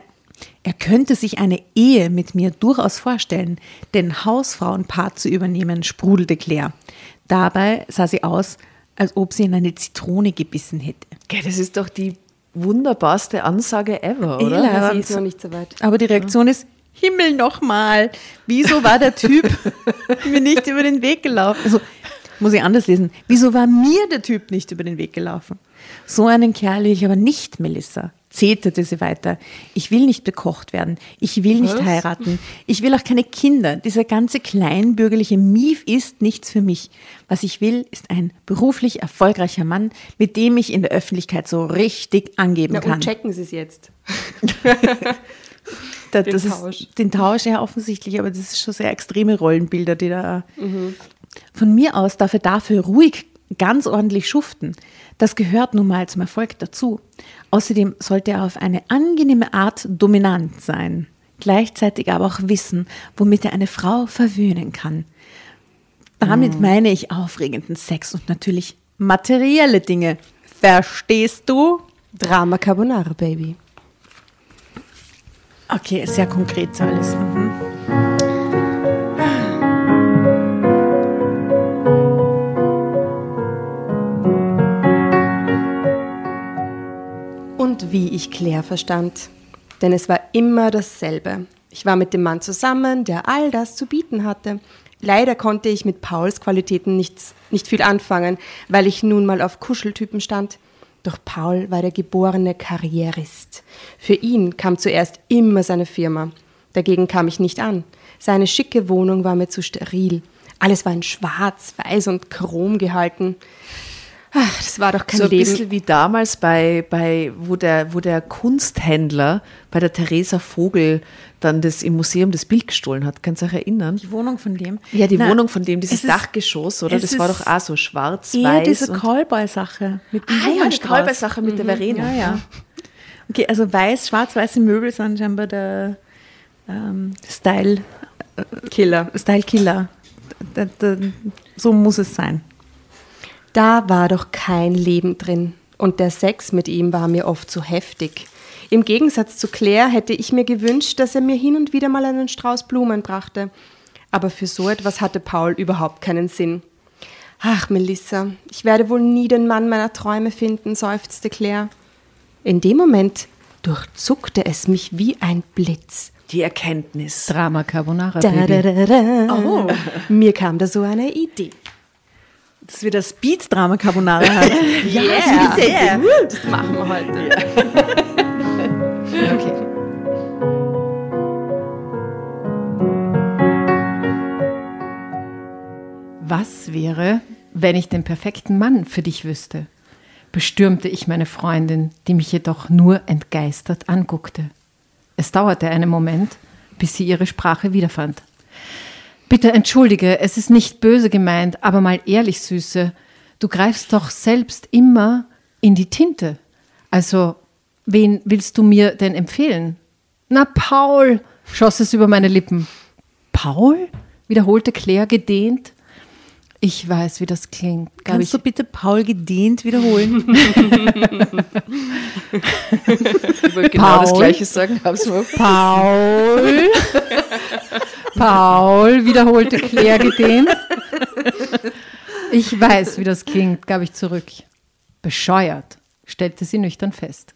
er könnte sich eine Ehe mit mir durchaus vorstellen, den Hausfrauenpart zu übernehmen, sprudelte Claire. Dabei sah sie aus, als ob sie in eine Zitrone gebissen hätte. Gell, das ist doch die wunderbarste Ansage ever, oder? leider. Ja, sie ist noch nicht so weit. Aber die Reaktion ist, Himmel nochmal, wieso war der Typ mir nicht über den Weg gelaufen? Also, muss ich anders lesen. Wieso war mir der Typ nicht über den Weg gelaufen? So einen Kerl will ich aber nicht, Melissa. Zeterte sie weiter. Ich will nicht bekocht werden. Ich will nicht heiraten. Ich will auch keine Kinder. Dieser ganze kleinbürgerliche Mief ist nichts für mich. Was ich will, ist ein beruflich erfolgreicher Mann, mit dem ich in der Öffentlichkeit so richtig angeben Na, kann. und checken Sie es jetzt. Da, Den das Tausch. Ist, den Tausch, ja, offensichtlich, aber das ist schon sehr extreme Rollenbilder, die da. Von mir aus darf er dafür ruhig ganz ordentlich schuften. Das gehört nun mal zum Erfolg dazu. Außerdem sollte er auf eine angenehme Art dominant sein. Gleichzeitig aber auch wissen, womit er eine Frau verwöhnen kann. Damit meine ich aufregenden Sex und natürlich materielle Dinge. Verstehst du? Drama Carbonara, Baby. Okay, sehr konkret alles. Und wie ich Claire verstand. Denn es war immer dasselbe. Ich war mit dem Mann zusammen, der all das zu bieten hatte. Leider konnte ich mit Pauls Qualitäten nichts, nicht viel anfangen, weil ich nun mal auf Kuscheltypen stand. Doch Paul war der geborene Karrierist. Für ihn kam zuerst immer seine Firma. Dagegen kam ich nicht an. Seine schicke Wohnung war mir zu steril. Alles war in schwarz, weiß und chrom gehalten. Ach, das war doch kein So ein Leben. bisschen wie damals bei, bei wo, der, wo der Kunsthändler bei der Theresa Vogel dann das im Museum das Bild gestohlen hat. Kannst du dich erinnern? Die Wohnung von dem. Ja, die Na, Wohnung von dem, dieses Dachgeschoss, oder? es Das war doch auch so schwarz-weiß. Eher diese Callboy-Sache mit dem Ah ja, die. Callboy-Sache mit der Verena. Ja, ja. Okay, also weiß, schwarz-weiße Möbel sind scheinbar der ähm, Style, Killer. Style Killer. Da, da, so muss es sein. Da war doch kein Leben drin. Und der Sex mit ihm war mir oft zu heftig. Im Gegensatz zu Claire hätte ich mir gewünscht, dass er mir hin und wieder mal einen Strauß Blumen brachte. Aber für so etwas hatte Paul überhaupt keinen Sinn. Ach, Melissa, ich werde wohl nie den Mann meiner Träume finden, seufzte Claire. In dem Moment durchzuckte es mich wie ein Blitz. Die Erkenntnis. Drama Carbonara, Da, Baby. da, da, da. Mir kam da so eine Idee. Dass wir das Speed-Drama Carbonara haben. Ja, yeah. das machen wir heute. Okay. Was wäre, wenn ich den perfekten Mann für dich wüsste? bestürmte ich meine Freundin, die mich jedoch nur entgeistert anguckte. Es dauerte einen Moment, bis sie ihre Sprache wiederfand. Bitte entschuldige, es ist nicht böse gemeint, aber mal ehrlich, Süße, du greifst doch selbst immer in die Tinte. Also, wen willst du mir denn empfehlen? Na, Paul, schoss es über meine Lippen. Paul? wiederholte Claire gedehnt. Ich weiß, wie das klingt, gab ich Kannst du bitte Paul gedehnt wiederholen? Ich wollte genau das Paul? Gleiche sagen, hab's mal. Paul. Paul, wiederholte Claire gedehnt. Ich weiß, wie das klingt, gab ich zurück. Bescheuert, stellte sie nüchtern fest.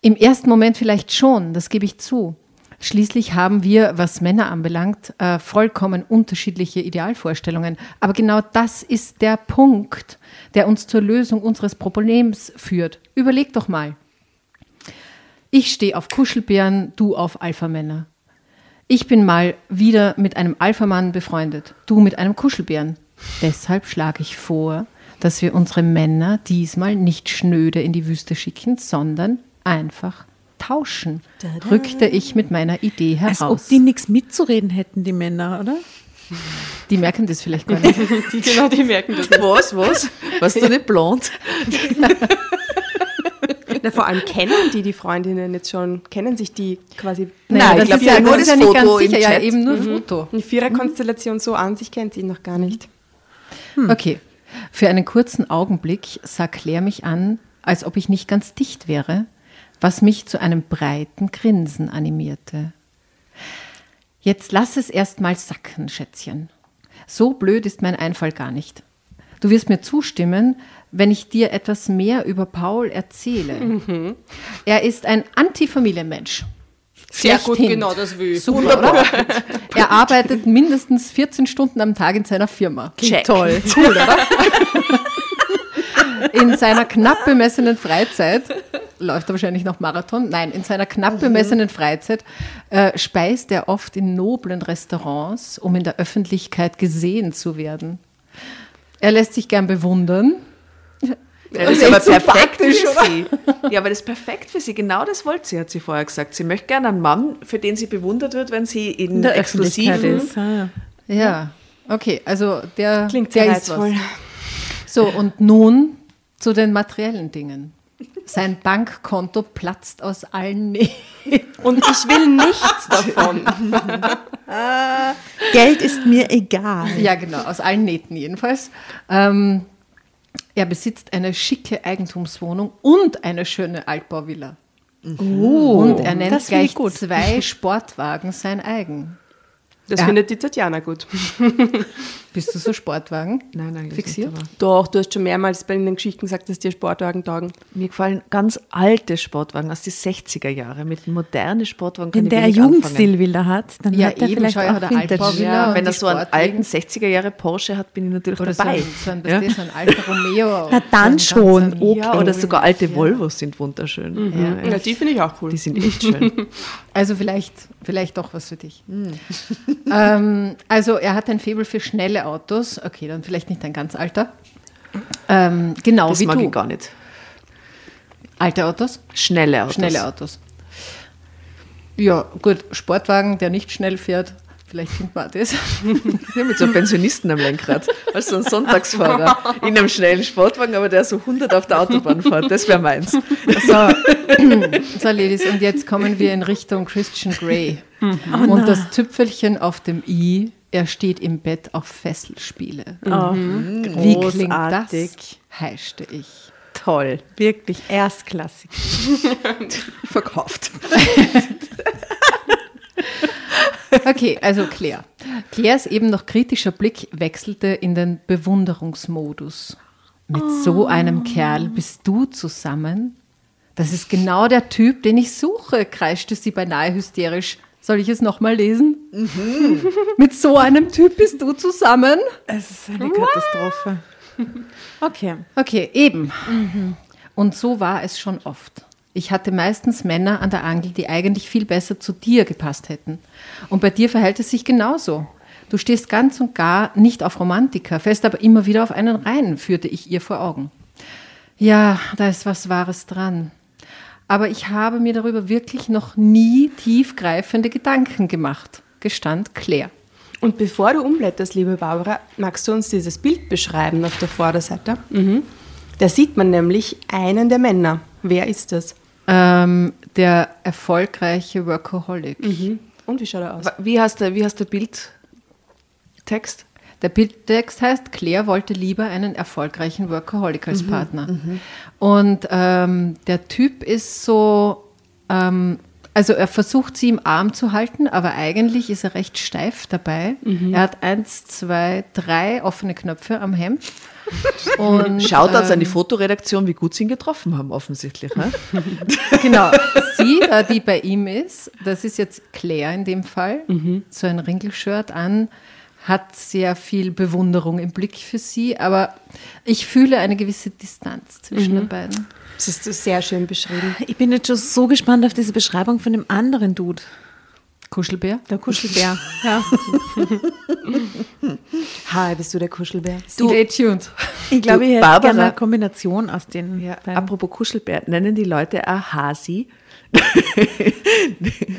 Im ersten Moment vielleicht schon, das gebe ich zu. Schließlich haben wir, was Männer anbelangt, äh, vollkommen unterschiedliche Idealvorstellungen. Aber genau das ist der Punkt, der uns zur Lösung unseres Problems führt. Überleg doch mal. Ich stehe auf Kuschelbären, du auf Alphamänner. Ich bin mal wieder mit einem Alphamann befreundet, du mit einem Kuschelbären. Deshalb schlage ich vor, dass wir unsere Männer diesmal nicht schnöde in die Wüste schicken, sondern einfach tauschen, rückte ich mit meiner Idee Als heraus. ob die nichts mitzureden hätten, die Männer, oder? die merken das vielleicht gar nicht. Die, genau, die merken das. Was, was? Warst du nicht blond? Na, vor allem kennen die die Freundinnen jetzt schon, kennen sich die quasi Naja, ich das glaub, ist ja nur das ist das ja nicht Foto ganz im sicher, ja, Chat. eben nur Foto. die Viererkonstellation so an sich kennt sie noch gar nicht. Okay. Für einen kurzen Augenblick sah Claire mich an, als ob ich nicht ganz dicht wäre, was mich zu einem breiten Grinsen animierte. Jetzt lass es erst mal sacken, Schätzchen. So blöd ist mein Einfall gar nicht. Du wirst mir zustimmen, wenn ich dir etwas mehr über Paul erzähle. Er ist ein Antifamilienmensch. Sehr gut, Schlechthin. genau das will ich. Super, oder? Er arbeitet mindestens 14 Stunden am Tag in seiner Firma. Check. Toll. Cool, oder? In seiner knapp bemessenen Freizeit, läuft er wahrscheinlich noch Marathon, nein, in seiner knapp bemessenen Freizeit äh, speist er oft in noblen Restaurants, um in der Öffentlichkeit gesehen zu werden. Er lässt sich gern bewundern. Ja, das ist aber perfekt für sie. Ja, aber das ist perfekt für sie. Genau das wollte sie, hat sie vorher gesagt. Sie möchte gerne einen Mann, für den sie bewundert wird, wenn sie in, In der exklusiven ist. Ah. Ja, okay, also der, Klingt der sehr ist was. reizvoll. So, und nun zu den materiellen Dingen. Sein Bankkonto platzt aus allen Nähten. Und ich will nichts davon. Geld ist mir egal. Ja, genau, aus allen Nähten jedenfalls. Ähm, er besitzt eine schicke Eigentumswohnung und eine schöne Altbauvilla. und er nennt gleich zwei Sportwagen sein eigen. Das Ja. findet die Tatjana gut. Bist du so Sportwagen? Nein, eigentlich Fixiert? nicht. Aber Doch, du hast schon mehrmals bei den Geschichten gesagt, dass dir Sportwagen taugen. mir gefallen ganz alte Sportwagen aus den 60er Jahren. Mit modernen Sportwagen kann Wenn ich der Jugendstil Villa hat, dann Ja, hat er eben, vielleicht auch Vintage. Ja, wenn er so einen alten 60er Jahre Porsche hat, bin ich natürlich Oder so dabei. ein, so ein, ja. so ein alter Romeo. Na, dann so schon. ganz- Okay. ja, oder sogar alte Volvos sind wunderschön. Ja, Ja, die finde ich auch cool. Die sind echt schön. Also vielleicht, vielleicht doch was für dich. ähm, also er hat ein Faible für schnelle Autos. Okay, dann vielleicht nicht ein ganz alter. Ähm, genau Das wie mag du. ich gar nicht. Alte Autos? Schnelle Autos. Schnelle Autos. Ja, gut, Sportwagen, der nicht schnell fährt. Vielleicht findet man auch das. Ja, mit so einem Pensionisten am Lenkrad. Also so ein Sonntagsfahrer in einem schnellen Sportwagen, aber der so 100 auf der Autobahn fährt. Das wäre meins. So, so, Ladies, und jetzt kommen wir in Richtung Christian Grey. und das Tüpfelchen auf dem I, er steht im Bett auf Fesselspiele. Wie klingt das? Heischte ich. Toll. Wirklich erstklassig. Verkauft. Okay, also Claire. Claires eben noch kritischer Blick wechselte in den Bewunderungsmodus. Mit so einem Kerl bist du zusammen? Das ist genau der Typ, den ich suche, kreischte sie beinahe hysterisch. Soll ich es nochmal lesen? Mit so einem Typ bist du zusammen? Es ist eine Katastrophe. Okay. Okay, eben. Und so war es schon oft. Ich hatte meistens Männer an der Angel, die eigentlich viel besser zu dir gepasst hätten. Und bei dir verhält es sich genauso. Du stehst ganz und gar nicht auf Romantiker, fällst aber immer wieder auf einen rein, führte ich ihr vor Augen. Ja, da ist was Wahres dran. Aber ich habe mir darüber wirklich noch nie tiefgreifende Gedanken gemacht, gestand Claire. Und bevor du umblätterst, liebe Barbara, magst du uns dieses Bild beschreiben auf der Vorderseite? Mhm. Da sieht man nämlich einen der Männer. Wer ist das? Ähm, der erfolgreiche Workaholic. Und wie schaut er aus? Wie heißt der, wie heißt der Bildtext? Der Bildtext heißt, Claire wollte lieber einen erfolgreichen Workaholic als Partner. Und ähm, der Typ ist so, ähm, also er versucht sie im Arm zu halten, aber eigentlich ist er recht steif dabei. Er hat eins, zwei, drei offene Knöpfe am Hemd. Und, Shoutouts an die ähm, Fotoredaktion, wie gut sie ihn getroffen haben, offensichtlich. Ne? Genau, sie, da die bei ihm ist, das ist jetzt Claire in dem Fall, so ein Ringelshirt an, hat sehr viel Bewunderung im Blick für sie, aber ich fühle eine gewisse Distanz zwischen den beiden. Das ist sehr schön beschrieben. Ich bin jetzt schon so gespannt auf diese Beschreibung von dem anderen Dude. Kuschelbär? Der Kuschelbär. ja. Hi, bist du der Kuschelbär? Stay tuned. Ich glaube, ich hätte gerne eine Kombination aus den Ja, beiden. apropos Kuschelbär, nennen die Leute auch Hasi?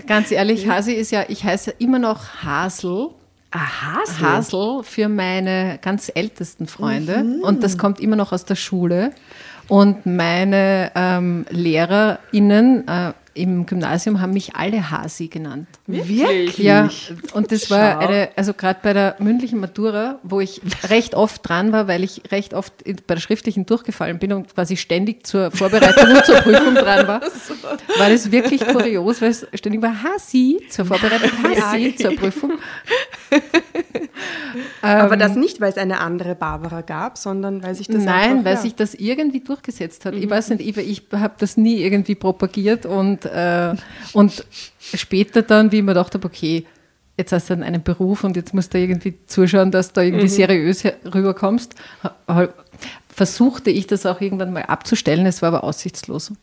Ganz ehrlich, Hasi ist ja, ich heiße immer noch Hasel. Hasi? Hasel für meine ganz ältesten Freunde und das kommt immer noch aus der Schule. Und meine ähm, LehrerInnen äh, im Gymnasium haben mich alle Hasi genannt. Wirklich? Ja, und das war eine, also gerade bei der mündlichen Matura, wo ich recht oft dran war, weil ich recht oft bei der schriftlichen durchgefallen bin und quasi ständig zur Vorbereitung und zur Prüfung dran war, war das wirklich kurios, weil es ständig war Hasi zur Vorbereitung, Hasi zur Prüfung. Aber das nicht, weil es eine andere Barbara gab, sondern weil sich das Nein, einfach, weil ja. sich das irgendwie durchgesetzt hat. Ich weiß nicht, ich, ich habe das nie irgendwie propagiert und, äh, und später dann, wie ich mir gedacht habe, okay, jetzt hast du einen Beruf und jetzt musst du irgendwie zuschauen, dass du irgendwie seriös her- rüberkommst, versuchte ich das auch irgendwann mal abzustellen, es war aber aussichtslos.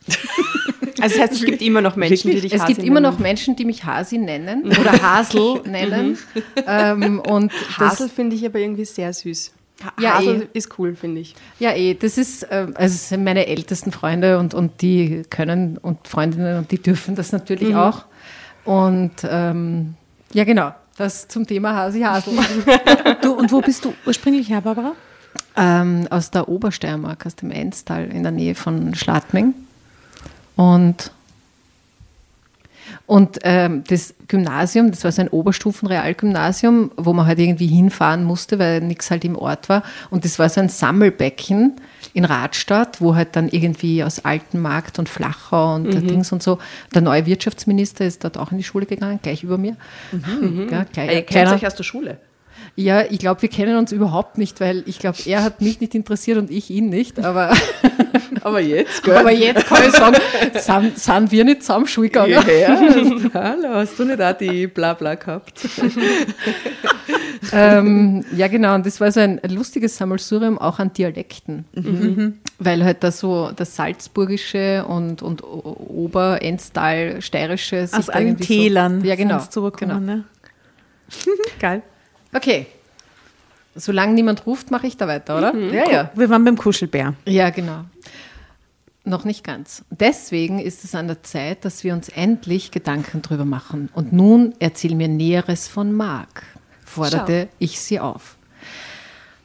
Also das heißt, es gibt immer noch Menschen, die dich Es Hasi gibt immer noch nennen. Menschen, die mich Hasi nennen oder Hasel nennen. ähm, und Hasel finde ich aber irgendwie sehr süß. Ha Ja, Hasel eh. ist cool, finde ich. Ja, eh, das ist, ähm, also es sind meine ältesten Freunde und, und die können und Freundinnen und die dürfen das natürlich Mhm. auch. Und ähm, ja, genau, das zum Thema Hasi Hasel. Du, und wo bist du ursprünglich her, Barbara? ähm, aus der Obersteiermark, aus dem Enstal in der Nähe von Schladming. Und, und ähm, das Gymnasium, das war so ein Oberstufenrealgymnasium, wo man halt irgendwie hinfahren musste, weil nichts halt im Ort war. Und das war so ein Sammelbecken in Radstadt, wo halt dann irgendwie aus Altenmarkt und Flachau und Mhm. Dings und so. Der neue Wirtschaftsminister ist dort auch in die Schule gegangen, gleich über mir. Ja, gleich, Ihr kennt kleiner- euch aus der Schule. Ja, ich glaube, wir kennen uns überhaupt nicht, weil ich glaube, er hat mich nicht interessiert und ich ihn nicht. Aber, Aber jetzt, gell? aber jetzt kann ich sagen, sind, sind wir nicht zusammen Schule gegangen. Ja, ja. Hallo, hast du nicht auch die Blabla gehabt? ähm, ja, genau. Und das war so ein lustiges Sammelsurium auch an Dialekten. Weil halt da so das Salzburgische und, und O- Oberenstal, Steirische sich Aus allen Tälern So, ja, genau. zugekommen, genau. ne? Geil. Okay. Solange niemand ruft, mache ich da weiter, oder? Ja, ja. Wir waren beim Kuschelbär. Ja, genau. Noch nicht ganz. Deswegen ist es an der Zeit, dass wir uns endlich Gedanken drüber machen. Und nun erzähl mir Näheres von Marc, forderte ich sie auf.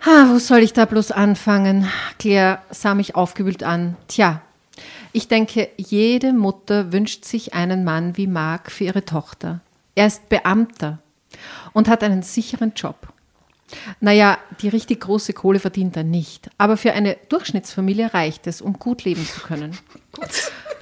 Ha, wo soll ich da bloß anfangen? Claire sah mich aufgewühlt an. Tja, ich denke, jede Mutter wünscht sich einen Mann wie Marc für ihre Tochter. Er ist Beamter und hat einen sicheren Job. Naja, die richtig große Kohle verdient er nicht. Aber für eine Durchschnittsfamilie reicht es, um gut leben zu können.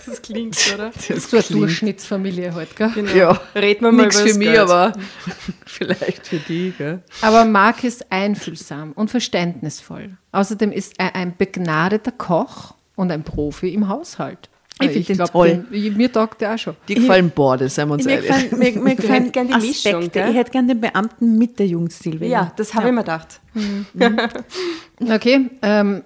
Das klingt, oder? Das so eine Durchschnittsfamilie halt, gell? Genau. Ja, Reden wir mal Nichts über für mich, Geld. aber vielleicht für die, gell? Aber Marc ist einfühlsam und verständnisvoll. Außerdem ist er ein begnadeter Koch und ein Profi im Haushalt. Ich find den glaub, toll. den- Mir taugt der auch schon. Die gefallen Borde, seien wir uns Mir ehrlich. gefallen, mir, mir gefallen hättest gern die Mischung, Aspekte. gell? Ich hätte gerne den Beamten mit der Jugendstil. Ja, das habe ich mir gedacht. Okay, ähm,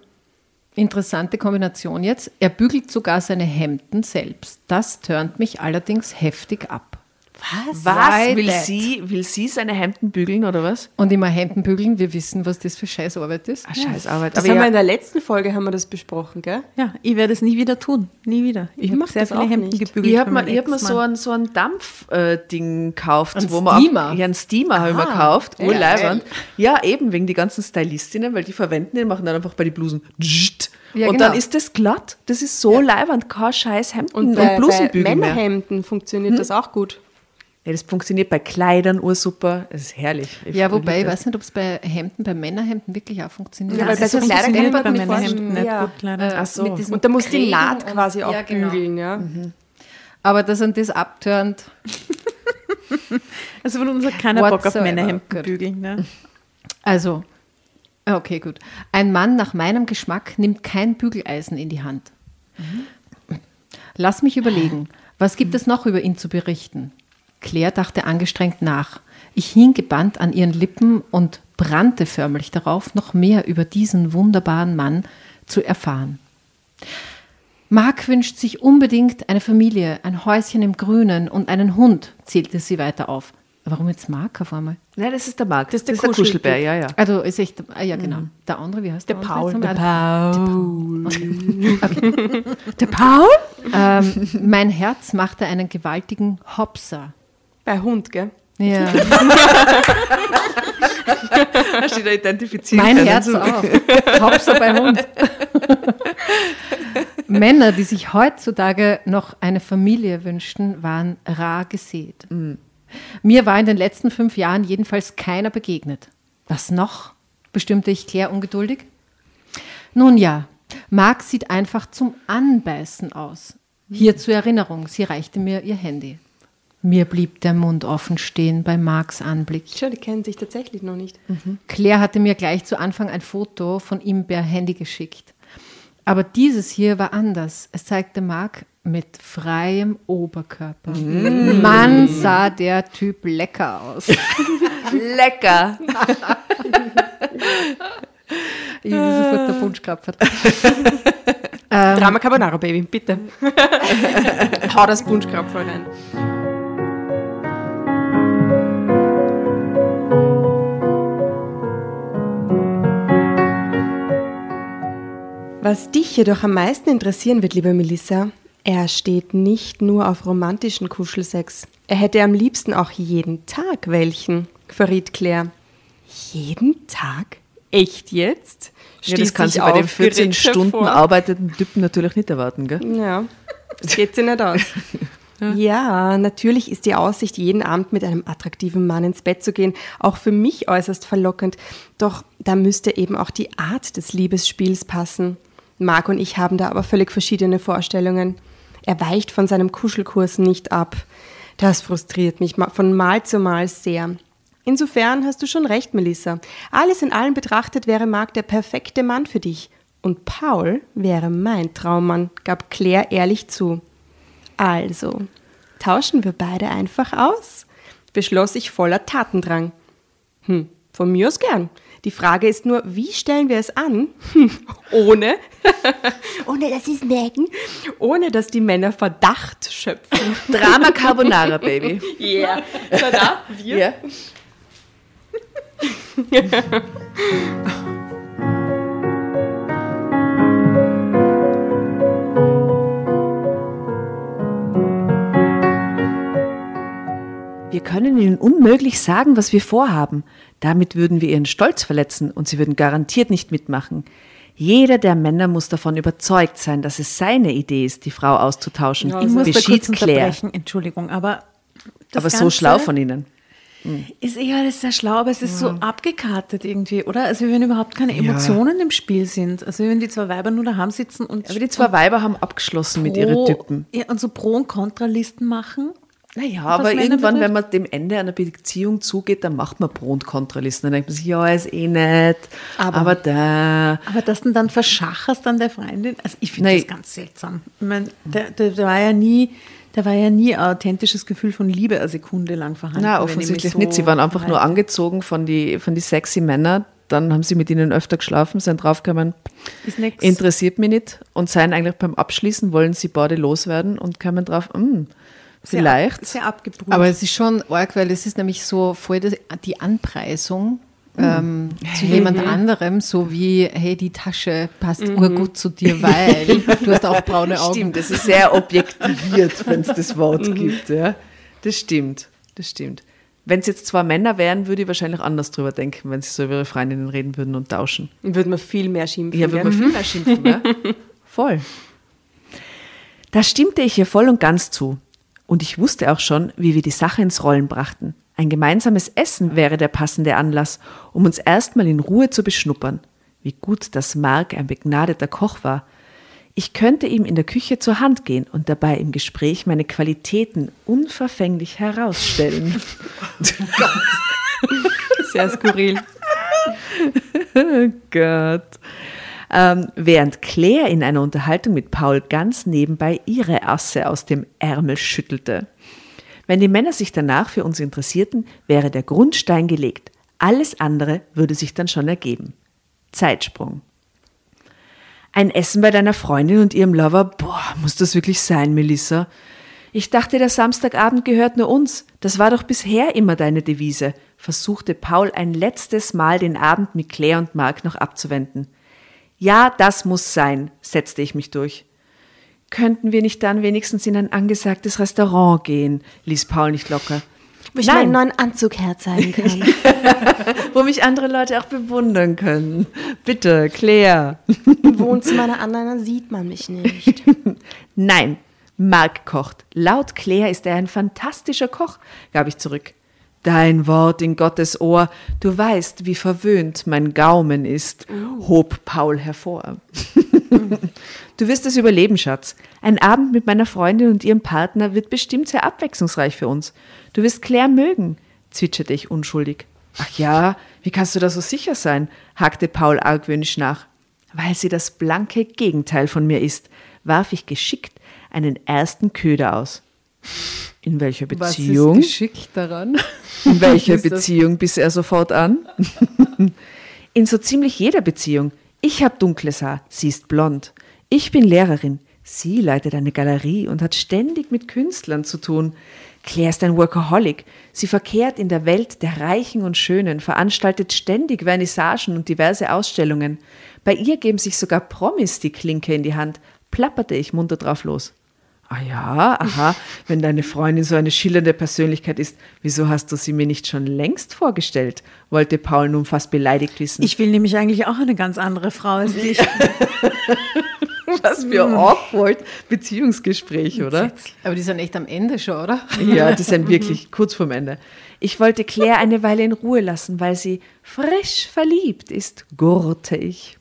interessante Kombination jetzt. Er bügelt sogar seine Hemden selbst. Das turnt mich allerdings heftig ab. Was? Was? Will that? sie, will sie seine Hemden bügeln oder was? Und immer Hemden bügeln, wir wissen, was das für Scheißarbeit ist. Ah, Scheißarbeit. Das Aber haben wir ja, in der letzten Folge haben wir das besprochen, gell? Ja, ich werde es nie wieder tun. Nie wieder. Ich, Ich habe mach sehr das viele auch Hemden nicht. gebügelt. ich habe mir, ich hab mir so ein, so ein Dampf-Ding gekauft. Ein wo man Steamer? Auch, ja, ein Steamer habe ich mir Ah, gekauft. ja, Urleibend. Ja, eben wegen die ganzen Stylistinnen, weil die verwenden den, machen dann einfach bei den Blusen. Ja, und genau. dann ist das glatt. Das ist so leibend. Kein scheiß Hemden Und und, bei, bei Blusenbügel mehr. Männerhemden funktioniert das auch gut. Ja, das funktioniert bei Kleidern ursuper. Das ist herrlich. Ich Ja, wobei, ich weiß nicht, ob es bei Hemden, bei Männerhemden wirklich auch funktioniert. Ja, weil bei so bei kann ich mir Männerhemden nicht ja. gut, leider. Ach so. Und da muss die Krägen Naht und- quasi auch ja, genau. bügeln, ja. Aber dass an das abturnt, Also von uns hat keiner Bock auf. Männerhemden Gut. bügeln. Ne? Also, okay, gut. Ein Mann nach meinem Geschmack nimmt kein Bügeleisen in die Hand. Lass mich überlegen, was gibt es noch über ihn zu berichten? Claire dachte angestrengt nach. Ich hing gebannt an ihren Lippen und brannte förmlich darauf, noch mehr über diesen wunderbaren Mann zu erfahren. Mark wünscht sich unbedingt eine Familie, ein Häuschen im Grünen und einen Hund, zählte sie weiter auf. Warum jetzt Mark auf einmal? Nein, das ist der Marc. Das ist der der Kuschelbär, ja, ja. Also ist echt, ah, ja genau. Der andere, wie heißt der? Der? Paul. Der Okay. Der Paul? Ähm, mein Herz machte einen gewaltigen Hopser. Bei Hund, gell? Ja. Hast du da identifizieren mein? Herz auch. Hopser bei Hund. Männer, die sich heutzutage noch eine Familie wünschten, waren rar gesät. Mir war in den letzten fünf Jahren jedenfalls keiner begegnet. Was noch? bestimmte ich Claire ungeduldig. Nun ja, Marc sieht einfach zum Anbeißen aus. Hier zur Erinnerung, sie reichte mir ihr Handy. Mir blieb der Mund offen stehen bei Marks Anblick. Schau, die kennen sich tatsächlich noch nicht. Claire hatte mir gleich zu Anfang ein Foto von ihm per Handy geschickt. Aber dieses hier war anders. Es zeigte Mark mit freiem Oberkörper. Mann, sah der Typ lecker aus. Lecker. Ich wie sofort der Punsch gehabt Drama Carbonara, Baby, bitte. Hau das Punschkrapfen rein. Was dich jedoch am meisten interessieren wird, liebe Melissa, er steht nicht nur auf romantischen Kuschelsex. Er hätte am liebsten auch jeden Tag welchen, verriet Claire. Jeden Tag? Echt jetzt? Ja, das kannst ich du bei den aufgeregt 14 Stunden hervor. arbeitenden Typen natürlich nicht erwarten, gell? Ja, das geht sich nicht aus. Ja, natürlich ist die Aussicht, jeden Abend mit einem attraktiven Mann ins Bett zu gehen, auch für mich äußerst verlockend. Doch da müsste eben auch die Art des Liebesspiels passen. Marc und ich haben da aber völlig verschiedene Vorstellungen. Er weicht von seinem Kuschelkurs nicht ab. Das frustriert mich von Mal zu Mal sehr. Insofern hast du schon recht, Melissa. Alles in allem betrachtet wäre Marc der perfekte Mann für dich. Und Paul wäre mein Traummann, gab Claire ehrlich zu. Also, tauschen wir beide einfach aus? beschloss ich voller Tatendrang. Hm, von mir aus gern. Die Frage ist nur, wie stellen wir es an? Ohne, ohne dass sie es merken, ohne dass die Männer Verdacht schöpfen. Drama Carbonara, Baby. Yeah. So, da, wir. Ja. Wir können ihnen unmöglich sagen, was wir vorhaben. Damit würden wir ihren Stolz verletzen und sie würden garantiert nicht mitmachen. Jeder der Männer muss davon überzeugt sein, dass es seine Idee ist, die Frau auszutauschen. Ich muss da kurz Claire. unterbrechen, Entschuldigung, aber das Aber so Ganze schlau von ihnen. Ist eh alles sehr schlau, aber es ist so abgekartet irgendwie, oder? Also wie wenn überhaupt keine Emotionen im Spiel sind. Also wenn die zwei Weiber nur daheim sitzen und Aber die zwei Weiber haben abgeschlossen mit ihren Pro- Typen. Ja, und so Pro- und Kontralisten machen. Naja, aber Männer irgendwann, betrifft? wenn man dem Ende einer Beziehung zugeht, dann macht man Pro- und Kontralisten. Dann denkt man sich, ja, ist eh nett, aber, da. Aber dass du dann verschacherst an der Freundin, also ich finde Nein. das ganz seltsam. Ich meine, der, der, der war ja nie, da war ja nie ein authentisches Gefühl von Liebe eine Sekunde lang vorhanden. Na, mich offensichtlich so nicht. Sie waren einfach nur angezogen von die, von die sexy Männer. Dann haben sie mit ihnen öfter geschlafen, sind draufgekommen, interessiert mich nicht. Und seien eigentlich beim Abschließen, wollen sie beide loswerden und kamen drauf, hm, Sehr- vielleicht. Sehr abgebrüht. Aber es ist schon arg, weil es ist nämlich so voll die, Anpreisung ähm, zu jemand anderem, so wie, hey, die Tasche passt urgut zu dir, weil du hast auch braune Augen. Stimmt, das ist sehr objektiviert, wenn es das Wort gibt. Ja. Das stimmt, das stimmt. Wenn es jetzt zwei Männer wären, würde ich wahrscheinlich anders drüber denken, wenn sie so über ihre Freundinnen reden würden und tauschen. Würde man viel mehr schimpfen. Ja, würde man viel mehr schimpfen, ne? Voll. Da stimmte ich ihr voll und ganz zu. Und ich wusste auch schon, wie wir die Sache ins Rollen brachten. Ein gemeinsames Essen wäre der passende Anlass, um uns erstmal in Ruhe zu beschnuppern. Wie gut, dass Mark ein begnadeter Koch war. Ich könnte ihm in der Küche zur Hand gehen und dabei im Gespräch meine Qualitäten unverfänglich herausstellen. Sehr skurril. Gott. Ähm, während Claire in einer Unterhaltung mit Paul ganz nebenbei ihre Asse aus dem Ärmel schüttelte. Wenn die Männer sich danach für uns interessierten, wäre der Grundstein gelegt. Alles andere würde sich dann schon ergeben. Zeitsprung. Ein Essen bei deiner Freundin und ihrem Lover, boah, muss das wirklich sein, Melissa? Ich dachte, der Samstagabend gehört nur uns. Das war doch bisher immer deine Devise, versuchte Paul ein letztes Mal den Abend mit Claire und Mark noch abzuwenden. Ja, das muss sein, setzte ich mich durch. Könnten wir nicht dann wenigstens in ein angesagtes Restaurant gehen? ließ Paul nicht locker. Wo ich Nein. meinen neuen Anzug herzeigen kann. Wo mich andere Leute auch bewundern können. Bitte, Claire. Im Wohnzimmer einer anderen sieht man mich nicht. Nein, Mark kocht. Laut Claire ist er ein fantastischer Koch, gab ich zurück. Dein Wort in Gottes Ohr, du weißt, wie verwöhnt mein Gaumen ist, hob Paul hervor. du wirst es überleben, Schatz. Ein Abend mit meiner Freundin und ihrem Partner wird bestimmt sehr abwechslungsreich für uns. Du wirst Claire mögen, zwitscherte ich unschuldig. Ach ja, wie kannst du da so sicher sein? hakte Paul argwöhnisch nach. Weil sie das blanke Gegenteil von mir ist, warf ich geschickt einen ersten Köder aus. In welcher Was ist Beziehung? geschickt daran? In welcher Beziehung biss er sofort an? In so ziemlich jeder Beziehung. Ich habe dunkles Haar, sie ist blond. Ich bin Lehrerin. Sie leitet eine Galerie und hat ständig mit Künstlern zu tun. Claire ist ein Workaholic. Sie verkehrt in der Welt der Reichen und Schönen, veranstaltet ständig Vernissagen und diverse Ausstellungen. Bei ihr geben sich sogar Promis die Klinke in die Hand, plapperte ich munter drauf los. Ah ja, aha, wenn deine Freundin so eine schillernde Persönlichkeit ist, wieso hast du sie mir nicht schon längst vorgestellt? wollte Paul nun fast beleidigt wissen. ich will nämlich eigentlich auch eine ganz andere Frau als dich. was für awkward Beziehungsgespräch, oder? Aber die sind echt am Ende schon, oder? Ja, die sind wirklich kurz vorm Ende. Ich wollte Claire eine Weile in Ruhe lassen, weil sie frisch verliebt ist, gurrte ich.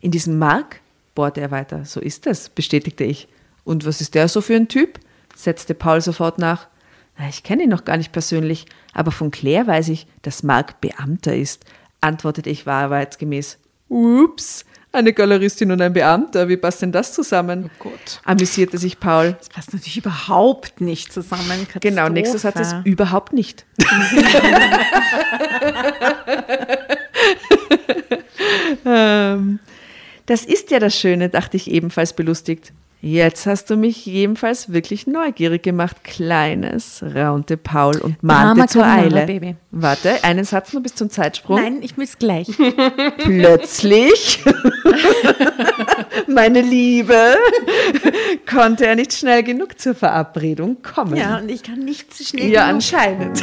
In diesem Mark, bohrte er weiter, so ist es, bestätigte ich. Und was ist der so für ein Typ? setzte Paul sofort nach. Na, Ich kenne ihn noch gar nicht persönlich, aber von Claire weiß ich, dass Mark Beamter ist, antwortete ich wahrheitsgemäß. Ups, eine Galeristin und ein Beamter, wie passt denn das zusammen? Oh Gott. Amüsierte sich Paul. Das passt natürlich überhaupt nicht zusammen. Genau, nächster Satz ist überhaupt nicht. ähm, das ist ja das Schöne, dachte ich ebenfalls belustigt. Jetzt hast du mich jedenfalls wirklich neugierig gemacht. Kleines, raunte Paul und mahnte Drama zur Eile. Baby. Warte, einen Satz noch bis zum Zeitsprung. Nein, ich muss gleich. Plötzlich, meine Liebe, konnte er nicht schnell genug zur Verabredung kommen. Ja, und ich kann nicht so schnell. Ja, genug. anscheinend.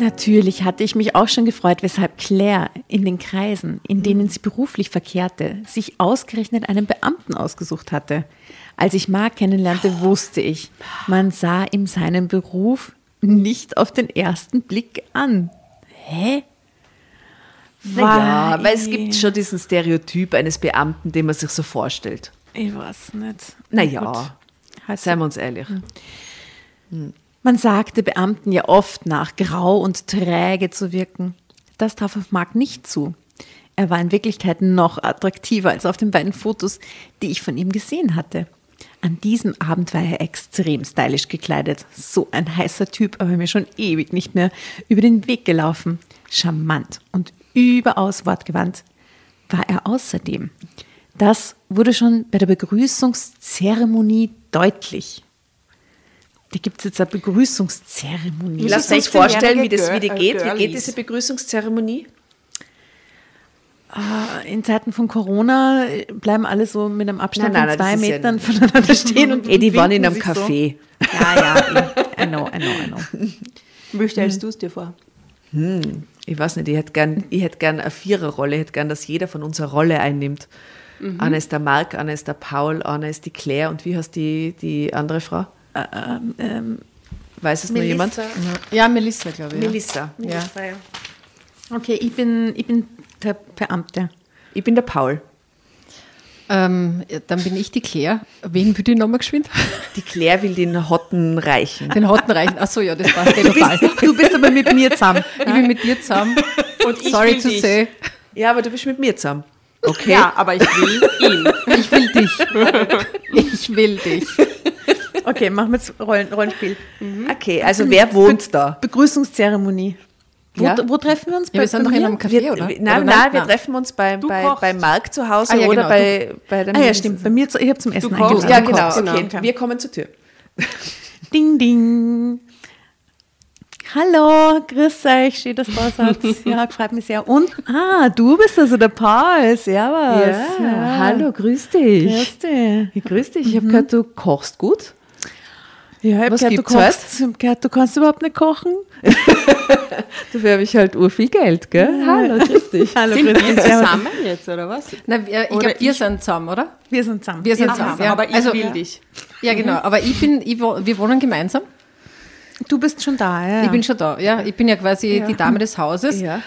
Natürlich hatte ich mich auch schon gefreut, weshalb Claire in den Kreisen, in denen sie beruflich verkehrte, sich ausgerechnet einen Beamten ausgesucht hatte. Als ich Mark kennenlernte, wusste ich, man sah ihm seinen Beruf nicht auf den ersten Blick an. Hä? Ja, weil es gibt schon diesen Stereotyp eines Beamten, den man sich so vorstellt. Ich weiß nicht. Naja, Gut. seien wir uns ehrlich. Man sagte Beamten ja oft nach, grau und träge zu wirken. Das traf auf Mark nicht zu. Er war in Wirklichkeit noch attraktiver als auf den beiden Fotos, die ich von ihm gesehen hatte. An diesem Abend war er extrem stylisch gekleidet. So ein heißer Typ, aber mir schon ewig nicht mehr über den Weg gelaufen. Charmant und überaus wortgewandt war er außerdem. Das wurde schon bei der Begrüßungszeremonie deutlich. Da gibt es jetzt eine Begrüßungszeremonie. Lass uns vorstellen, wie, das, wie die geht. Wie geht diese Begrüßungszeremonie? In Zeiten von Corona bleiben alle so mit einem Abstand Nein, nein, von zwei ja Metern nicht- voneinander stehen und Eh, die waren in einem sich so. Café. Ja, ja, I know, I know, I know. Wie stellst du es dir vor? Ich weiß nicht, ich hätte gern, ich hätte gern eine Viererrolle, ich hätte gern, dass jeder von uns eine Rolle einnimmt. Einer ist der Marc, einer ist der Paul, einer ist die Claire und wie heißt die, die andere Frau? Weiß es nur jemand? Ja, Melissa, glaube ich. Ja. Melissa. Ja. Okay, ich bin, ich bin der Beamte. Ich bin der Paul. Ähm, ja, dann bin ich die Claire. Wen würde ich nochmal geschwind? Die Claire will den Hotten reichen. Den Hotten reichen. Achso, ja, das passt eh total. Du bist aber mit mir zusammen. Ich bin mit dir zusammen. Und ich Sorry will to dich. say. Ja, aber du bist mit mir zusammen. Okay. Ja, aber ich will ihn. Ich will dich. Ich will dich. Okay, machen wir jetzt Rollen, Rollenspiel. Okay, also wer wohnt da? Begrüßungszeremonie. Wo, Ja. wo treffen wir uns? Ja, wir sind doch in einem? Café, Wir, oder? nein, oder nein, wir treffen uns bei, bei, kochst. bei Marc zu Hause Ah, ja, oder genau, bei, bei der Ah ja, stimmt. Bei mir, zu, ich habe zum Essen kochst. eingeladen. Ja, genau. kochst, Okay. genau. wir kommen zur Tür. Ding, ding. Hallo, grüß euch, schön, dass du da seid. Ja, freut mich sehr. Und, ah, du bist also der Paul, servus. hallo, grüß dich. Grüß dich. Grüß dich. Ich habe gehört, du kochst gut. Ja, ich Was gehört, du kochst. Gehört, du kannst überhaupt nicht kochen. Dafür habe ich halt ur viel Geld, gell? Hallo, grüß dich. Hallo, Sind grüß wir dich. servus. zusammen jetzt, oder was? Nein, wir- ich glaube, wir sind zusammen, oder? Wir sind zusammen. Wir sind zusammen. Ja. Aber ich Also- will Ja. dich. Ja, genau. Aber ich bin, ich, wir wohnen gemeinsam. Du bist schon da, ja. Ich bin schon da. Ja, ich bin ja quasi die Dame des Hauses. Ja.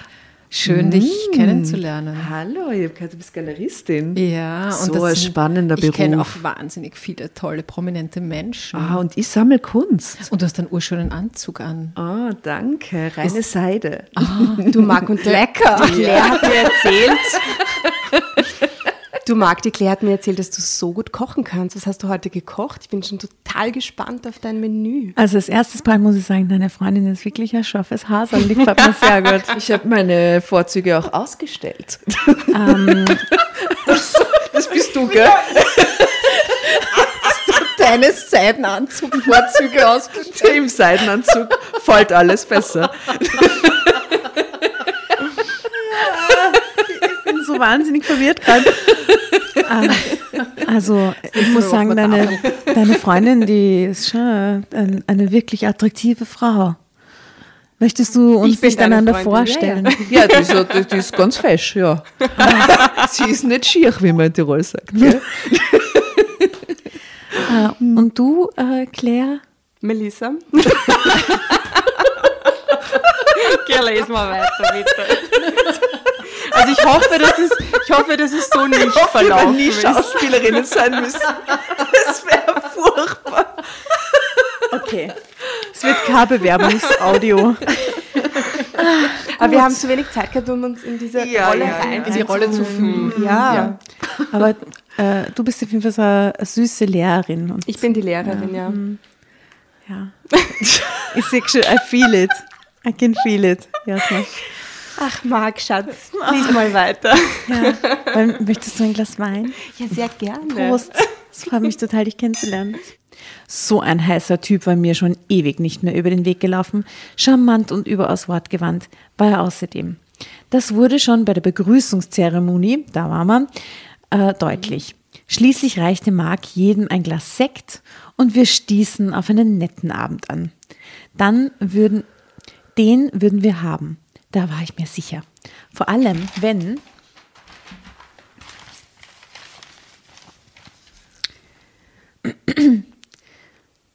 Schön, dich kennenzulernen. Hallo, ich habe gehört, du bist Galeristin. Ja, und So das ein spannender Ich kenne Beruf. auch wahnsinnig viele tolle, prominente Menschen. Ah, und ich sammle Kunst. Und du hast einen urschönen Anzug an. Oh, danke. Reine Seide. Du Marc und Lecker. die Claire hat mir erzählt, Du Marc, die Claire hat mir erzählt, dass du so gut kochen kannst. Was hast du heute gekocht? Ich bin schon total gespannt auf dein Menü. Also als erstes Mal muss ich sagen, deine Freundin ist wirklich ein scharfes Hasel. Die gefällt mir sehr gut. Ich habe meine Vorzüge auch ausgestellt. das bist du, gell? Deine Seidenanzug-Vorzüge ausgestellt. Im Seidenanzug fällt alles besser. So wahnsinnig verwirrt gerade. Ah, Also, ich muss sagen, deine, deine Freundin, die ist schon ein, eine wirklich attraktive Frau. Möchtest du uns Ich bin nicht deine einander Freundin, ja, vorstellen? Ja, die ist, ja- die, die ist ganz fesch, ja. Sie ist nicht schier, wie man in Tirol sagt. Gell? Ah, Und du, äh, Claire? Melissa? Geh, les mal weiter, bitte. Also ich hoffe, dass es, ich hoffe, dass es so nicht Ich verlaufen nie. Schauspielerinnen sein müssen. Das wäre furchtbar. Okay. Es wird kein Bewerbungsaudio. Aber wir haben zu wenig Zeit gehabt, um uns in diese Ja, Rolle ja, rein In die Rolle zu fühlen. Ja. Aber äh, du bist auf jeden Fall so eine süße Lehrerin. Ich bin die Lehrerin, ja. ja. ich sehe schon, I feel it. I can feel it. Jasna. Ach, Marc, Schatz, lies mal weiter. Ja. Möchtest du ein Glas Wein? Ja, sehr gerne. Prost. Es freut mich total, dich kennenzulernen. So ein heißer Typ war mir schon ewig nicht mehr über den Weg gelaufen. Charmant und überaus wortgewandt war er außerdem. Das wurde schon bei der Begrüßungszeremonie, da war man, äh, deutlich. Schließlich reichte Marc jedem ein Glas Sekt und wir stießen auf einen netten Abend an. Dann würden, den würden wir haben. Da war ich mir sicher. Vor allem, wenn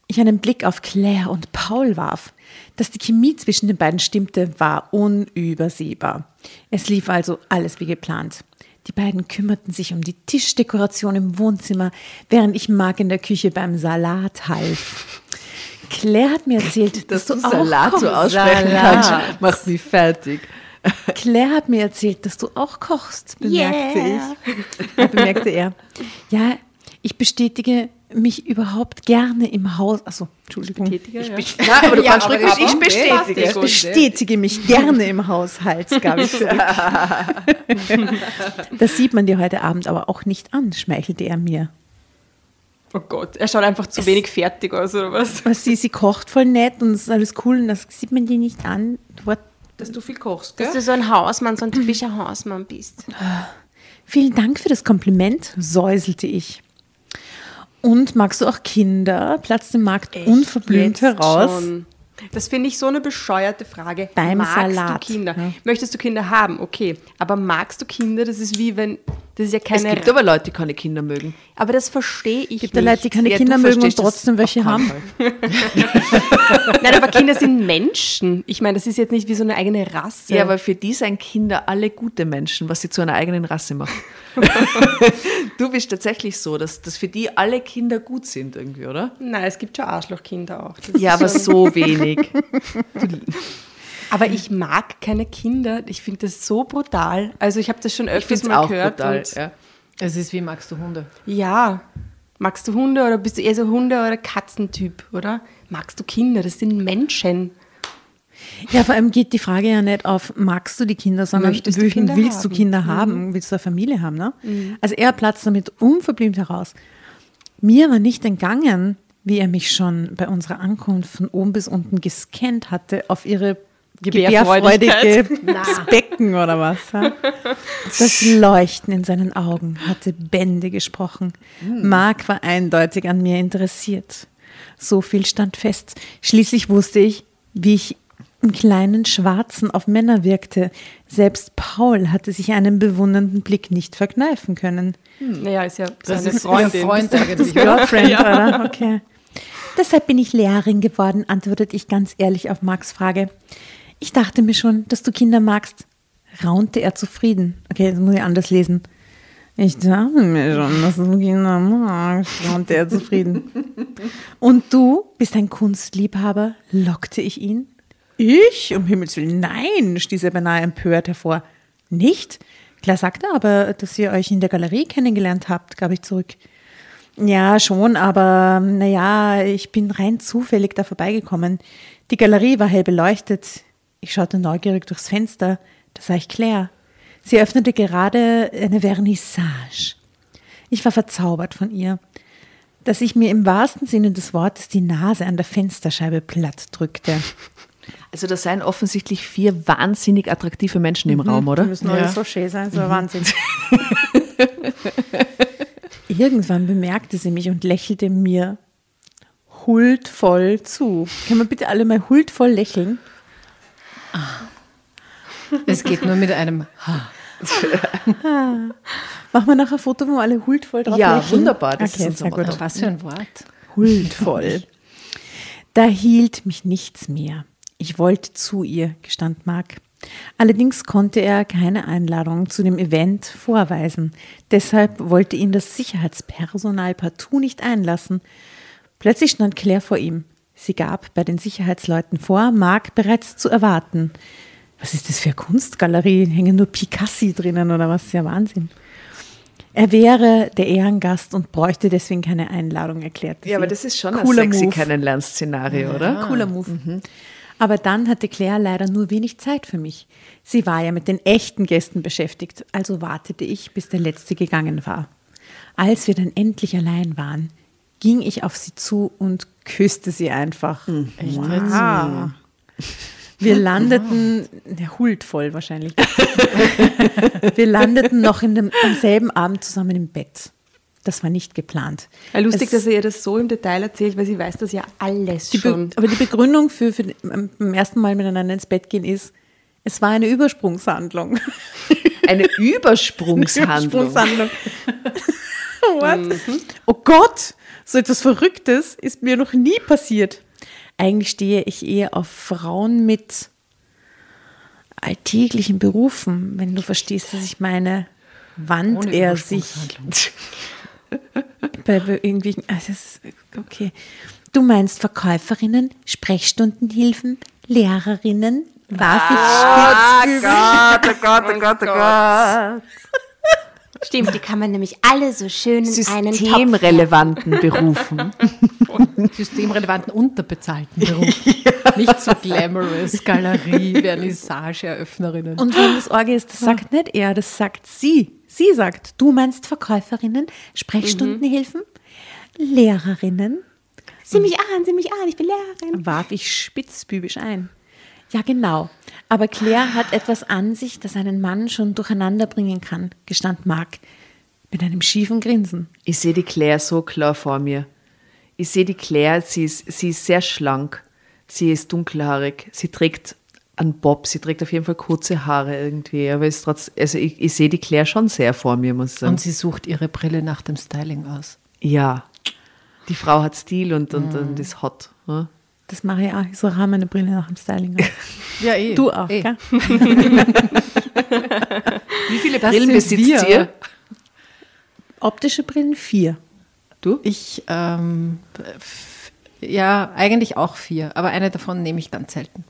ich einen Blick auf Claire und Paul warf. Dass die Chemie zwischen den beiden stimmte, war unübersehbar. Es lief also alles wie geplant. Die beiden kümmerten sich um die Tischdekoration im Wohnzimmer, während ich Marc in der Küche beim Salat half. Claire hat mir erzählt, dass, Dass du du Salat auch so aussprechen kannst, macht mich fertig. Claire hat mir erzählt, dass du auch kochst, bemerkte ich. Ja, bemerkte er. Ja, ich bestätige mich überhaupt gerne im Haus. Achso, Entschuldigung. Betätiger, ja. Ja, aber du Ja, kannst aber ich bestätige. Ich bestätige mich gerne im Haushalt, gab ich zurück. Das sieht man dir heute Abend aber auch nicht an, schmeichelte er mir. Oh Gott, er schaut einfach zu wenig fertig aus, oder was? Was sie, sie kocht voll nett und es ist alles cool und das sieht man dir nicht an. War- Dass du viel kochst, Dass du so ein Hausmann, so ein typischer Hausmann bist. Vielen Dank für das Kompliment, säuselte ich. Und magst du auch Kinder? platzte Markt unverblümt Jetzt heraus. schon. Das finde ich so eine bescheuerte Frage. Beim magst Salat, du Kinder? ja. Möchtest du Kinder haben? Okay. Aber magst du Kinder? Das ist wie wenn, das ist ja Es keine... gibt aber Leute, die keine Kinder mögen. aber das verstehe ich Gibt nicht. ja Leute, die keine Ja, Kinder mögen und trotzdem welche haben. Nein, aber Kinder sind Menschen. Ich meine, das ist jetzt nicht wie so eine eigene Rasse. Ja, aber für die sind Kinder alle gute Menschen, was sie zu einer eigenen Rasse macht. du bist tatsächlich so, dass, dass für die alle Kinder gut sind irgendwie, oder? Nein, es gibt schon Arschlochkinder auch. Das Ja, aber so wenig. Aber ich mag keine Kinder. Ich finde das so brutal. Also ich habe das schon Ich öfters finde es mal auch gehört. brutal. und- Ja. Es ist wie magst du Hunde? Ja. Magst du Hunde oder bist du eher so Hunde- oder Katzentyp, oder? Magst du Kinder? Das sind Menschen. Ja, vor allem geht die Frage ja nicht auf, magst du die Kinder, sondern Möchtest du willst, Kinder willst du haben? Mhm. Kinder haben? Willst du eine Familie haben? Ne? Also er platzt damit unverblümt heraus. Mir war nicht entgangen, wie er mich schon bei unserer Ankunft von oben bis unten gescannt hatte auf ihre. Gebärfreudige Becken oder was. Ja? Das Leuchten in seinen Augen hatte Bände gesprochen. Mark war eindeutig an mir interessiert. So viel stand fest. Schließlich wusste ich, wie ich im kleinen Schwarzen auf Männer wirkte. Selbst Paul hatte sich einen bewundernden Blick nicht verkneifen können. Naja, ist ja Das seine ist Freundin. Freund eigentlich. oder? Girlfriend, oder? Okay. Deshalb bin ich Lehrerin geworden, antwortete ich ganz ehrlich auf Marks Frage. Ich dachte mir schon, dass du Kinder magst. Raunte er zufrieden. Okay, das muss ich anders lesen. Ich dachte mir schon, dass du Kinder magst, raunte er zufrieden. Und du bist ein Kunstliebhaber, lockte ich ihn. Ich? Um Himmels Willen, nein, stieß er beinahe empört hervor. Nicht? Claire sagte aber, dass ihr euch in der Galerie kennengelernt habt, gab ich zurück. Ja, schon, aber naja, ich bin rein zufällig da vorbeigekommen. Die Galerie war hell beleuchtet. Ich schaute neugierig durchs Fenster. Da sah ich Claire. Sie öffnete gerade eine Vernissage. Ich war verzaubert von ihr, dass ich mir im wahrsten Sinne des Wortes die Nase an der Fensterscheibe platt drückte. Also da seien offensichtlich vier wahnsinnig attraktive Menschen im Raum, oder? Die müssen alle so schön sein, so Wahnsinn. Irgendwann bemerkte sie mich und lächelte mir huldvoll zu. Können wir bitte alle mal huldvoll lächeln? Es geht nur mit einem Ha. Machen wir nachher ein Foto, wo wir alle huldvoll drauf Ja, lächeln? wunderbar, das okay, ist unser sehr gut. Was für ein Wort. Huldvoll. Da hielt mich nichts mehr. Ich wollte zu ihr, gestand Mark. Allerdings konnte er keine Einladung zu dem Event vorweisen. Deshalb wollte ihn das Sicherheitspersonal partout nicht einlassen. Plötzlich stand Claire vor ihm. Sie gab bei den Sicherheitsleuten vor, Mark bereits zu erwarten. Was ist das für eine Kunstgalerie? Hängen nur Picassi drinnen oder was? Ja, Wahnsinn. Er wäre der Ehrengast und bräuchte deswegen keine Einladung, erklärte sie. Ja, aber das ist schon Cooler ein sexy. Kennenlernszenario, oder? Cooler Move. Aber dann hatte Claire leider nur wenig Zeit für mich. Sie war ja mit den echten Gästen beschäftigt, also wartete ich, bis der letzte gegangen war. Als wir dann endlich allein waren, ging ich auf sie zu und küsste sie einfach. Echt Wow. Wir landeten, der huldvoll wahrscheinlich. Wir landeten noch in dem, am selben Abend zusammen im Bett. Das war nicht geplant. Ja, lustig, Es- dass er ihr das so im Detail erzählt, weil sie weiß das ja alles schon. aber die Begründung für, für ähm, beim ersten Mal miteinander ins Bett gehen ist, es war eine Übersprungshandlung. Eine Übersprungshandlung. Übersprungshandlung. What? Oh Gott, so etwas Verrücktes ist mir noch nie passiert. Eigentlich stehe ich eher auf Frauen mit alltäglichen Berufen, wenn du verstehst, was ich meine. Wandt Ohne er sich bei irgendwie, also das ist, okay. Du meinst Verkäuferinnen, Sprechstundenhilfen, Lehrerinnen, warf ich Gott, oh Gott, oh Gott, oh Gott. Stimmt, die kann man nämlich alle so schön in einen Topf Systemrelevanten Berufen. Systemrelevanten, unterbezahlten Beruf. Nicht so glamorous, Galerie, Vernissage-Eröffnerinnen. Und wenn das Orgel ist, das sagt nicht er, das sagt sie. Sie sagt, du meinst Verkäuferinnen, Sprechstundenhilfen, Lehrerinnen, Sieh mich an, sieh mich an, ich bin Lehrerin. warf ich spitzbübisch ein. Ja, genau. Aber Claire hat etwas an sich, das einen Mann schon durcheinander bringen kann, gestand Mark mit einem schiefen Grinsen. Ich sehe die Claire so klar vor mir. Ich sehe die Claire, sie ist, sie ist sehr schlank. Sie ist dunkelhaarig. Sie trägt einen Bob. Sie trägt auf jeden Fall kurze Haare irgendwie. Aber ist trotz, also ich, ich sehe die Claire schon sehr vor mir, muss ich sagen. Und sie sucht ihre Brille nach dem Styling aus. ja. Die Frau hat Stil und, und, und ist hot. Ja? Das mache ich auch. Ich so meine Brille nach dem Styling aus. Ja, eh. Du auch, eh. gell? Wie viele Das Brillen besitzt wir. ihr? Optische Brillen vier. Du? Ich, ähm, ja, eigentlich auch vier, aber eine davon nehme ich ganz selten.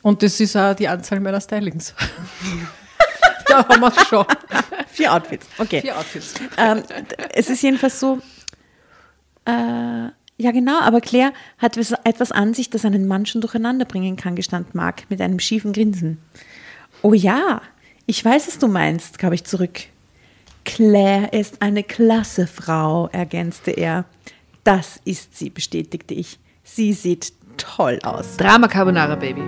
Und das ist auch die Anzahl meiner Stylings. da haben wir es schon. Vier Outfits. Okay. Vier Outfits. ähm, es ist jedenfalls so, äh, ja genau, aber Claire hat etwas an sich, das einen Mann schon durcheinander bringen kann, gestand Mark mit einem schiefen Grinsen. Oh ja, ich weiß, was du meinst, gab ich zurück. Claire ist eine klasse Frau, ergänzte er. Das ist sie, bestätigte ich. Sie sieht toll aus. Drama Carbonara Baby.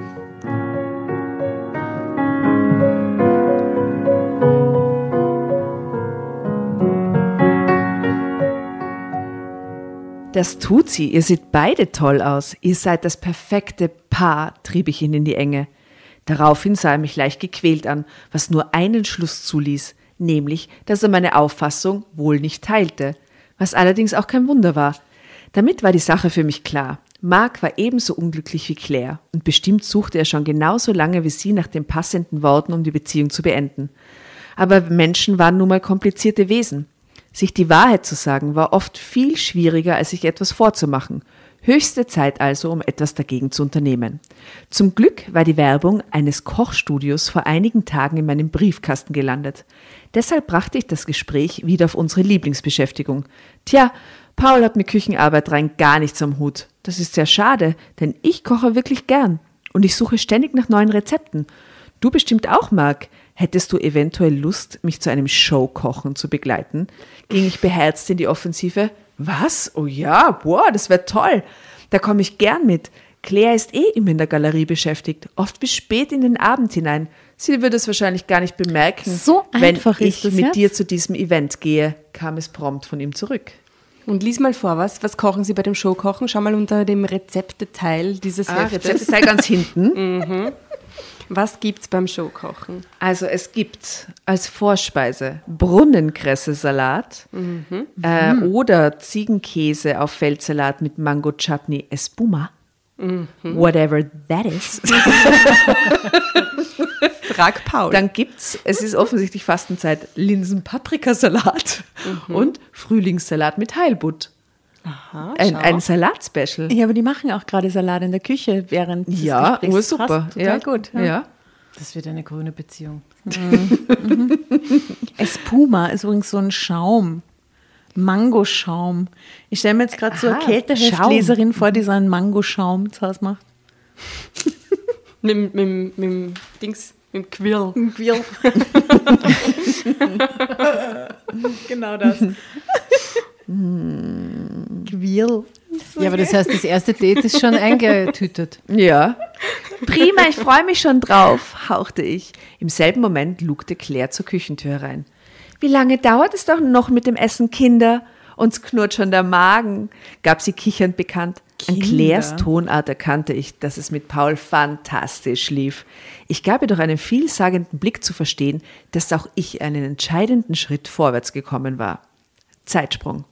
Das tut sie. Ihr seht beide toll aus. Ihr seid das perfekte Paar, trieb ich ihn in die Enge. Daraufhin sah er mich leicht gequält an, was nur einen Schluss zuließ, nämlich, dass er meine Auffassung wohl nicht teilte, was allerdings auch kein Wunder war. Damit war die Sache für mich klar. Mark war ebenso unglücklich wie Claire und bestimmt suchte er schon genauso lange wie sie nach den passenden Worten, um die Beziehung zu beenden. Aber Menschen waren nun mal komplizierte Wesen. Sich die Wahrheit zu sagen war oft viel schwieriger, als sich etwas vorzumachen. Höchste Zeit also, um etwas dagegen zu unternehmen. Zum Glück war die Werbung eines Kochstudios vor einigen Tagen in meinem Briefkasten gelandet. Deshalb brachte ich das Gespräch wieder auf unsere Lieblingsbeschäftigung. Tja, Paul hat mit Küchenarbeit rein gar nichts am Hut. Das ist sehr schade, denn ich koche wirklich gern und ich suche ständig nach neuen Rezepten. Du bestimmt auch, Marc. Hättest du eventuell Lust, mich zu einem Showkochen zu begleiten? Ging ich beherzt in die Offensive. Was? Oh ja, boah, das wäre toll. Da komme ich gern mit. Claire ist eh immer in der Galerie beschäftigt, oft bis spät in den Abend hinein. Sie würde es wahrscheinlich gar nicht bemerken, So wenn einfach ich ist es mit jetzt? dir zu diesem Event gehe, kam es prompt von ihm zurück. Und lies mal vor, was, was kochen Sie bei dem Showkochen? Schau mal unter dem Rezepteteil dieses Ah, Heftes. Rezept ist da ganz hinten. Was gibt's beim Showkochen? Also es gibt als Vorspeise Brunnenkresse-Salat äh, oder Ziegenkäse auf Feldsalat mit Mango-Chutney Espuma. Whatever that is. Frag Paul. Dann gibt's, es ist offensichtlich Fastenzeit, Linsen-Paprikasalat und Frühlingssalat mit Heilbutt. Aha, Ein, ein Salat-Special. Ja, aber die machen auch gerade Salat in der Küche während des Ja, Gesprächs. ursuper. Passt Total Ja, gut. Ja. Das wird eine grüne Beziehung. Espuma ist übrigens so ein Schaum. Mangoschaum. Ich stelle mir jetzt gerade so eine Kälteheftleserin vor, die so einen Mangoschaum zu Hause macht. mit, mit, mit, mit dem Dings, mit dem Quirl. Quirl. genau das. Quirl. Ja, aber das heißt, das erste Date ist schon eingetütet. Ja. Prima, ich freue mich schon drauf, hauchte ich. Im selben Moment lugte Claire zur Küchentür herein. Wie lange dauert es doch noch mit dem Essen, Kinder? Uns knurrt schon der Magen, gab sie kichernd bekannt. An Claires Tonart erkannte ich, dass es mit Paul fantastisch lief. Ich gab ihr durch einen vielsagenden Blick zu verstehen, dass auch ich einen entscheidenden Schritt vorwärts gekommen war. Zeitsprung.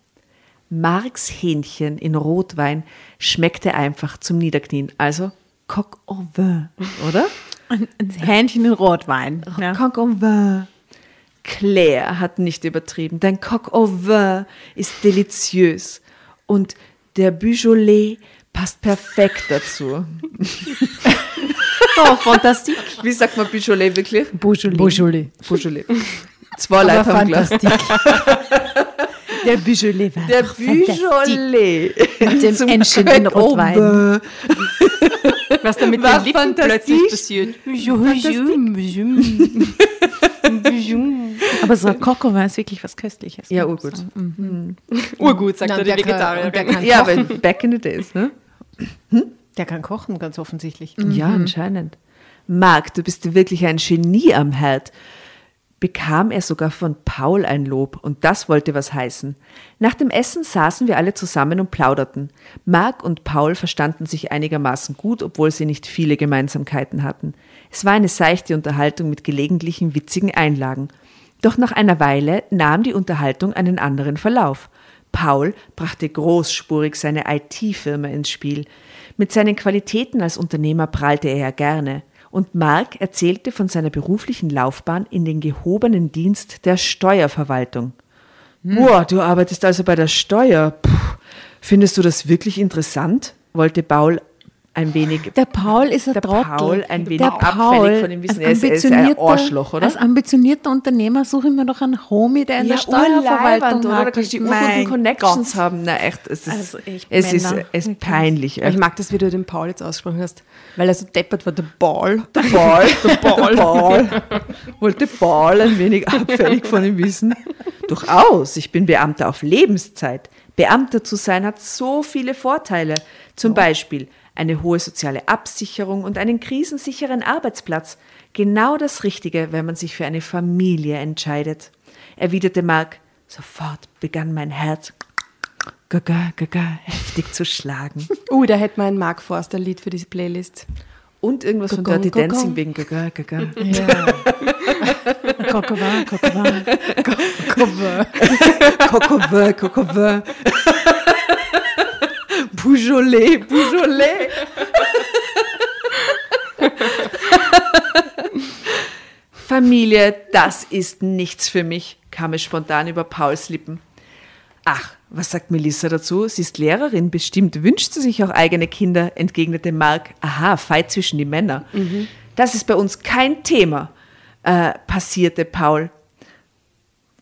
Marks Hähnchen in Rotwein schmeckte einfach zum Niederknien. Also Coq au vin, oder? Ein Hähnchen in Rotwein. Ja. Coq au vin. Claire hat nicht übertrieben. Dein Coq au vin ist deliziös. Und der Beaujolais passt perfekt dazu. Oh, fantastisch. Wie sagt man Beaujolais wirklich? Beaujolais. Beaujolais. Beaujolais. Zwei Leute haben gelacht. Der Beaujolais war Der. Beaujolais. Mit dem Entchen in Rotwein. Was da mit War den Lippen plötzlich passiert. Aber so ein vin ist wirklich was Köstliches. Ja, urgut. sagen. Urgut, sagt er, die der kann- Vegetarier. der kann Ja, kochen. aber back in the days, ne? Der kann kochen, ganz offensichtlich. Ja, anscheinend. Marc, du bist wirklich ein Genie am Herd. Bekam er sogar von Paul ein Lob und das wollte was heißen. Nach dem Essen saßen wir alle zusammen und plauderten. Marc und Paul verstanden sich einigermaßen gut, obwohl sie nicht viele Gemeinsamkeiten hatten. Es war eine seichte Unterhaltung mit gelegentlichen witzigen Einlagen. Doch nach einer Weile nahm die Unterhaltung einen anderen Verlauf. Paul brachte großspurig seine IT-Firma ins Spiel. Mit seinen Qualitäten als Unternehmer prahlte er ja gerne. Und Mark erzählte von seiner beruflichen Laufbahn in den gehobenen Dienst der Steuerverwaltung. Boah, du arbeitest also bei der Steuer. Puh, findest du das wirklich interessant? wollte Paul ein wenig. Der Paul ist ein Der Trottel. Paul ein wenig der abfällig Paul, von dem Wissen. als Er ist- er ist ein Arschloch, oder? Als ambitionierter Unternehmer suche ich mir doch einen Homie, der in der urleibend, Steuerverwaltung oder? Da kannst du die Mein Connections Gott. haben. Na echt, es ist, Also echt, es ist, es ist peinlich. Ich mag das, wie du den Paul jetzt ausgesprochen hast, weil er so deppert war, der Ball. Der Paul, der Paul. Der Paul. Wollte Paul ein wenig abfällig von ihm wissen? Durchaus, ich bin Beamter auf Lebenszeit. Beamter zu sein hat so viele Vorteile. Zum Beispiel eine hohe soziale Absicherung und einen krisensicheren Arbeitsplatz. Genau das Richtige, wenn man sich für eine Familie entscheidet. Erwiderte Mark. Sofort begann mein Herz gaga, gaga, heftig zu schlagen. Uh, da hätten wir ein Mark Forster-Lied für diese Playlist. Und irgendwas von Gogong, Dirty gogong. Dancing wegen gaga, gaga. Coquevin, Coquevin. Cocovin, Cocovin. Beaujolais, Beaujolais. Familie, das ist nichts für mich, kam es spontan über Pauls Lippen. Ach, was sagt Melissa dazu? Sie ist Lehrerin, bestimmt wünscht sie sich auch eigene Kinder, entgegnete Mark. Aha, Fight zwischen die Männer. Das ist bei uns kein Thema, äh, passierte Paul.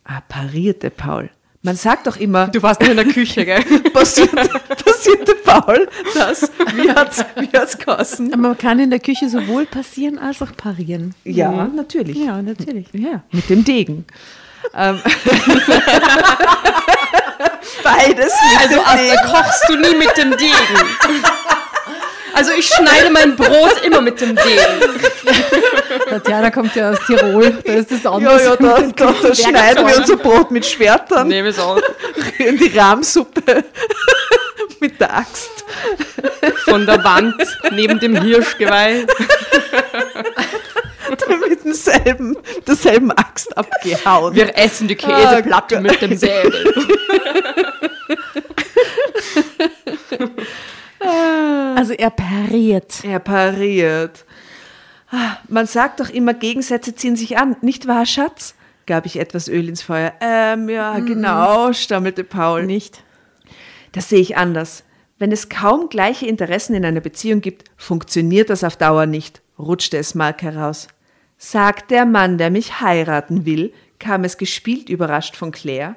Ah, parierte Paul. Man sagt doch immer, Du warst nur in der Küche, gell? passierte, passierte Paul das. Wie hat's, wie hat's geheißen? Aber man kann in der Küche sowohl passieren als auch parieren. Ja, natürlich. Ja, natürlich. Ja, mit dem Degen. Ähm. Beides mit Also dem Degen. Asta, kochst du nie mit dem Degen. Also ich schneide mein Brot immer mit dem Degen. Tatjana kommt ja aus Tirol, da ist das Ja, anders. ja, da, da, da schneiden wir unser Brot mit Schwertern Nehme es auch. in die Rahmsuppe mit der Axt. Von der Wand neben dem Hirschgeweih. mit demselben, derselben Axt abgehauen. Wir essen die Käseplatte mit dem Säbel. Also er pariert. Er pariert. Ah, Man sagt doch immer, Gegensätze ziehen sich an, nicht wahr, Schatz? gab ich etwas Öl ins Feuer. Ähm, ja, genau, stammelte Paul. Nicht. Das sehe ich anders. Wenn es kaum gleiche Interessen in einer Beziehung gibt, funktioniert das auf Dauer nicht, rutschte es Mark heraus. Sagt der Mann, der mich heiraten will, kam es gespielt überrascht von Claire.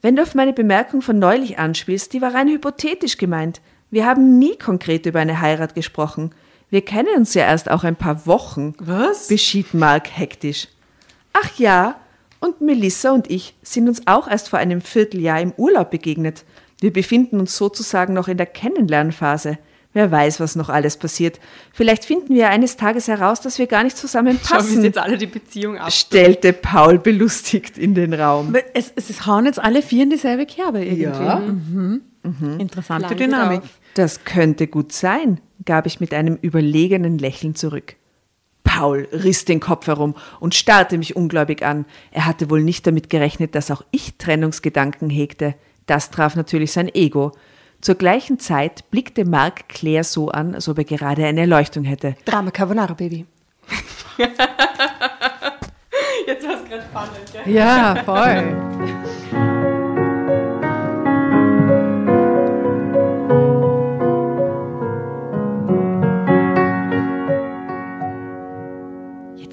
Wenn du auf meine Bemerkung von neulich anspielst, die war rein hypothetisch gemeint. Wir haben nie konkret über eine Heirat gesprochen. Wir kennen uns ja erst auch ein paar Wochen. Was? beschied Mark hektisch. Ach ja, und Melissa und ich sind uns auch erst vor einem Vierteljahr im Urlaub begegnet. Wir befinden uns sozusagen noch in der Kennenlernphase. Wer weiß, was noch alles passiert. Vielleicht finden wir eines Tages heraus, dass wir gar nicht Schau, wie zusammenpassen, jetzt alle die Beziehung ab. stellte Paul belustigt in den Raum. Es, es, es hauen jetzt alle vier in dieselbe Kerbe irgendwie. Ja. Mhm. Interessante Lange Dynamik. drauf. Das könnte gut sein, gab ich mit einem überlegenen Lächeln zurück. Paul riss den Kopf herum und starrte mich ungläubig an. Er hatte wohl nicht damit gerechnet, dass auch ich Trennungsgedanken hegte. Das traf natürlich sein Ego. Zur gleichen Zeit blickte Mark Claire so an, als ob er gerade eine Erleuchtung hätte. Drama Carbonara, Baby. Jetzt war es gerade spannend, gell? Ja, voll.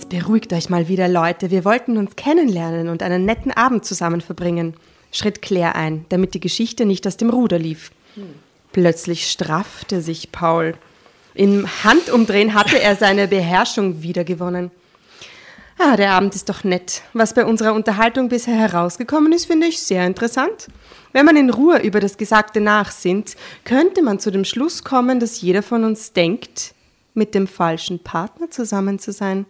Jetzt beruhigt euch mal wieder, Leute. Wir wollten uns kennenlernen und einen netten Abend zusammen verbringen. Schritt Claire ein, damit die Geschichte nicht aus dem Ruder lief. Plötzlich straffte sich Paul. Im Handumdrehen hatte er seine Beherrschung wiedergewonnen. Ah, der Abend ist doch nett. Was bei unserer Unterhaltung bisher herausgekommen ist, finde ich sehr interessant. Wenn man in Ruhe über das Gesagte nachsinnt, könnte man zu dem Schluss kommen, dass jeder von uns denkt, mit dem falschen Partner zusammen zu sein.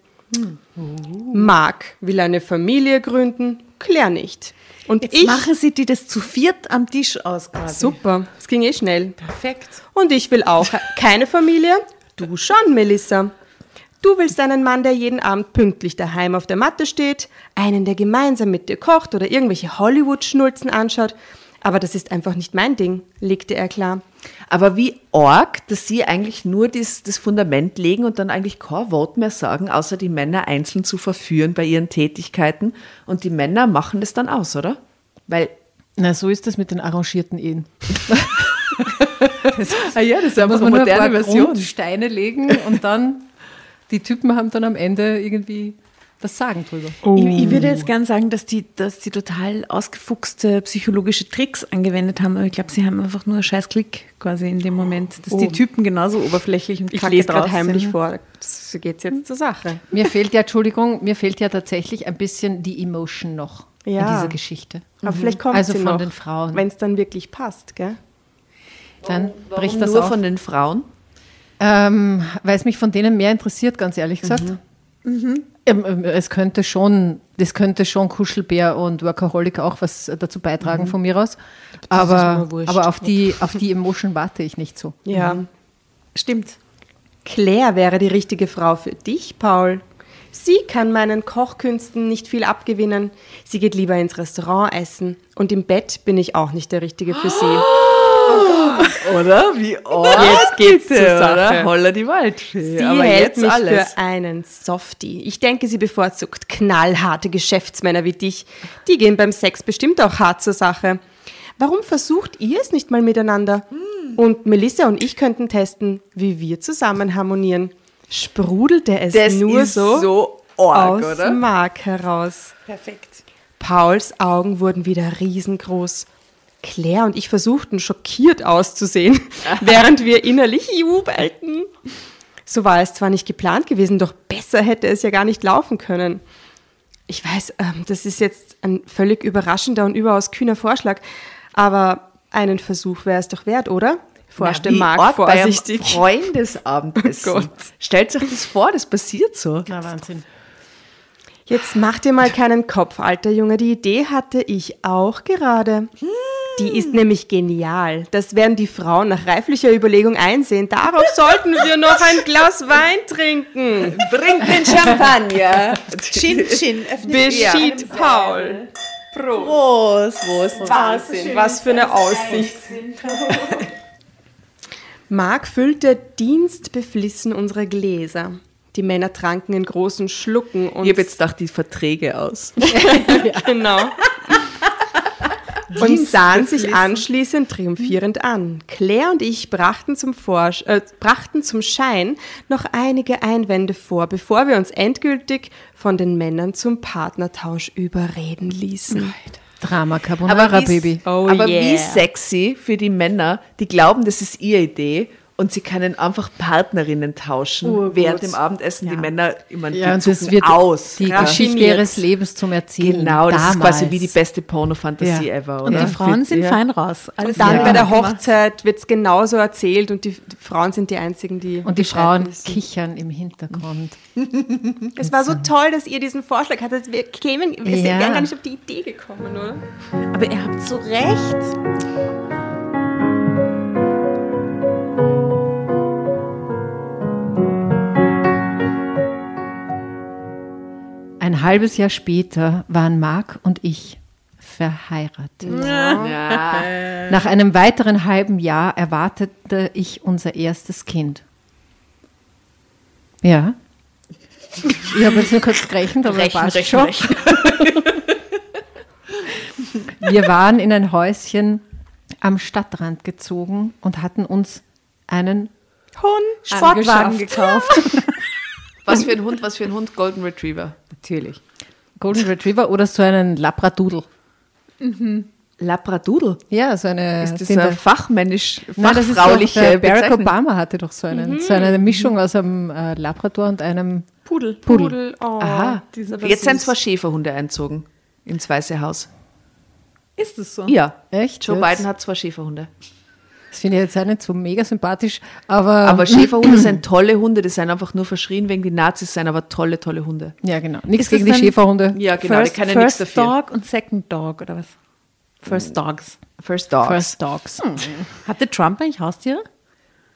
Mark will eine Familie gründen, Claire nicht. Und Jetzt ich. machen sie die das zu viert am Tisch aus quasi. Super, es ging eh schnell. Perfekt. Und ich will auch keine Familie. Du schon, Melissa. Du willst einen Mann, der jeden Abend pünktlich daheim auf der Matte steht, einen, der gemeinsam mit dir kocht oder irgendwelche Hollywood-Schnulzen anschaut. Aber das ist einfach nicht mein Ding, legte er klar. Aber wie arg, dass sie eigentlich nur das, das Fundament legen und dann eigentlich kein Wort mehr sagen, außer die Männer einzeln zu verführen bei ihren Tätigkeiten. Und die Männer machen das dann aus, oder? Weil Na, so ist das mit den arrangierten Ehen. Ah ja, das ist Da muss man nur ein paar Grundsteine legen und dann, die Typen haben dann am Ende irgendwie das Sagen drüber. Ich, ich würde jetzt gern sagen, dass die, dass die total ausgefuchste psychologische Tricks angewendet haben, aber ich glaube, sie haben einfach nur einen scheiß Klick quasi in dem Moment, dass die Typen genauso oberflächlich und Ich kacke lese gerade heimlich sind. vor. So geht's jetzt zur Sache. Mir fehlt ja, Entschuldigung, mir fehlt ja tatsächlich ein bisschen die Emotion noch in Ja. dieser Geschichte. Aber vielleicht kommt Also sie von noch, den Frauen. Wenn es dann wirklich passt, gell? Dann bricht das nur auf. von den Frauen. Ähm, weil es mich von denen mehr interessiert, ganz ehrlich gesagt. Ähm, ähm, es könnte schon, das könnte schon Kuschelbär und Workaholic auch was dazu beitragen von mir aus. ist Aber, aber auf, die, auf die Emotion warte ich nicht so. Ja. Stimmt. Claire wäre die richtige Frau für dich, Paul. Sie kann meinen Kochkünsten nicht viel abgewinnen. Sie geht lieber ins Restaurant essen. Und im Bett bin ich auch nicht der Richtige für sie. Oder? Wie arg Jetzt geht's zur Sache. Holla die Waldfee. Sie Aber hält jetzt mich alles. für einen Softie. Ich denke, sie bevorzugt knallharte Geschäftsmänner wie dich. Die gehen beim Sex bestimmt auch hart zur Sache. Warum versucht ihr es nicht mal miteinander? Und Melissa und ich könnten testen, wie wir zusammen harmonieren. Sprudelte es Das nur so, so arg, aus oder? Mark heraus. Perfekt. Pauls Augen wurden wieder riesengroß. Claire und ich versuchten schockiert auszusehen, während wir innerlich jubelten. So war es zwar nicht geplant gewesen, doch besser hätte es ja gar nicht laufen können. Ich weiß, ähm, das ist jetzt ein völlig überraschender und überaus kühner Vorschlag, aber einen Versuch wäre es doch wert, oder? Forschte Na, einem vorsichtig. Freundesabendessen. Oh Gott. Stellt euch das vor, das passiert so. Na, Wahnsinn. Jetzt mach dir mal keinen Kopf, alter Junge. Die Idee hatte ich auch gerade. Die ist nämlich genial. Das werden die Frauen nach reiflicher Überlegung einsehen. Darauf sollten wir noch ein Glas Wein trinken. Bringt den Champagner. Chin, Chin, öffnet Beschied Paul. Prost, Prost. Wahnsinn, was für eine Aussicht. Mark füllte dienstbeflissen unsere Gläser. Die Männer tranken in großen Schlucken und Ich habe jetzt gedacht, die Verträge aus. Genau. Und sahen sich anschließend triumphierend an. Claire und ich brachten zum, Vorsch äh, brachten zum Schein noch einige Einwände vor, bevor wir uns endgültig von den Männern zum Partnertausch überreden ließen. Drama Carbonara, wie- Baby. Oh aber wie yeah. sexy für die Männer, die glauben, das ist ihre Idee und sie können einfach Partnerinnen tauschen während dem Abendessen. Die Männer, ich meine, Ja, die und das wird aus. die Ja. Geschichte ihres Lebens zum Erzählen. Genau, das ist damals. quasi wie die beste Pornofantasie Ja. ever, oder? Und die Frauen sind ja. fein raus. Alles Dann ja. bei der Hochzeit wird es genauso erzählt und die, die Frauen sind die einzigen, die. Und die Frauen wissen. kichern im Hintergrund. Es war so toll, dass ihr diesen Vorschlag hattet. Wir kämen, wir Ja. wären gar nicht auf die Idee gekommen, oder? Aber ihr habt so recht. Ein halbes Jahr später waren Marc und ich verheiratet. Ja. Nach einem weiteren halben Jahr erwartete ich unser erstes Kind. Ja. Ich habe jetzt nur kurz gerechnet, aber Rechnen, passt schon. Wir waren in ein Häuschen am Stadtrand gezogen und hatten uns einen Hund. Sportwagen gekauft. Was für ein Hund, was für ein Hund? Golden Retriever. Natürlich. Golden Retriever oder so einen Labradoodle. Labradoodle. Ja, so eine. Ist das eine fachmännisch, Nein, das ist fachfrauliche doch, der Barack? Obama hatte doch so einen, so eine Mischung aus einem äh, Labrador und einem Pudel. Pudel. Oh, Aha. Jetzt sind zwei Schäferhunde einzogen ins Weiße Haus. Ist es so? Ja. Echt? Joe jetzt? Biden hat zwei Schäferhunde. Das finde ich jetzt auch nicht so mega sympathisch, aber. Aber Schäferhunde sind tolle Hunde, die sind einfach nur verschrien wegen die Nazis, sind aber tolle, tolle Hunde. ja, genau. Nichts gegen die Schäferhunde. Ja, genau, First, die können nichts First dafür. Dog und Second Dog oder was? First Dogs. First Dogs. First Dogs. Hatte Trump eigentlich Haustiere?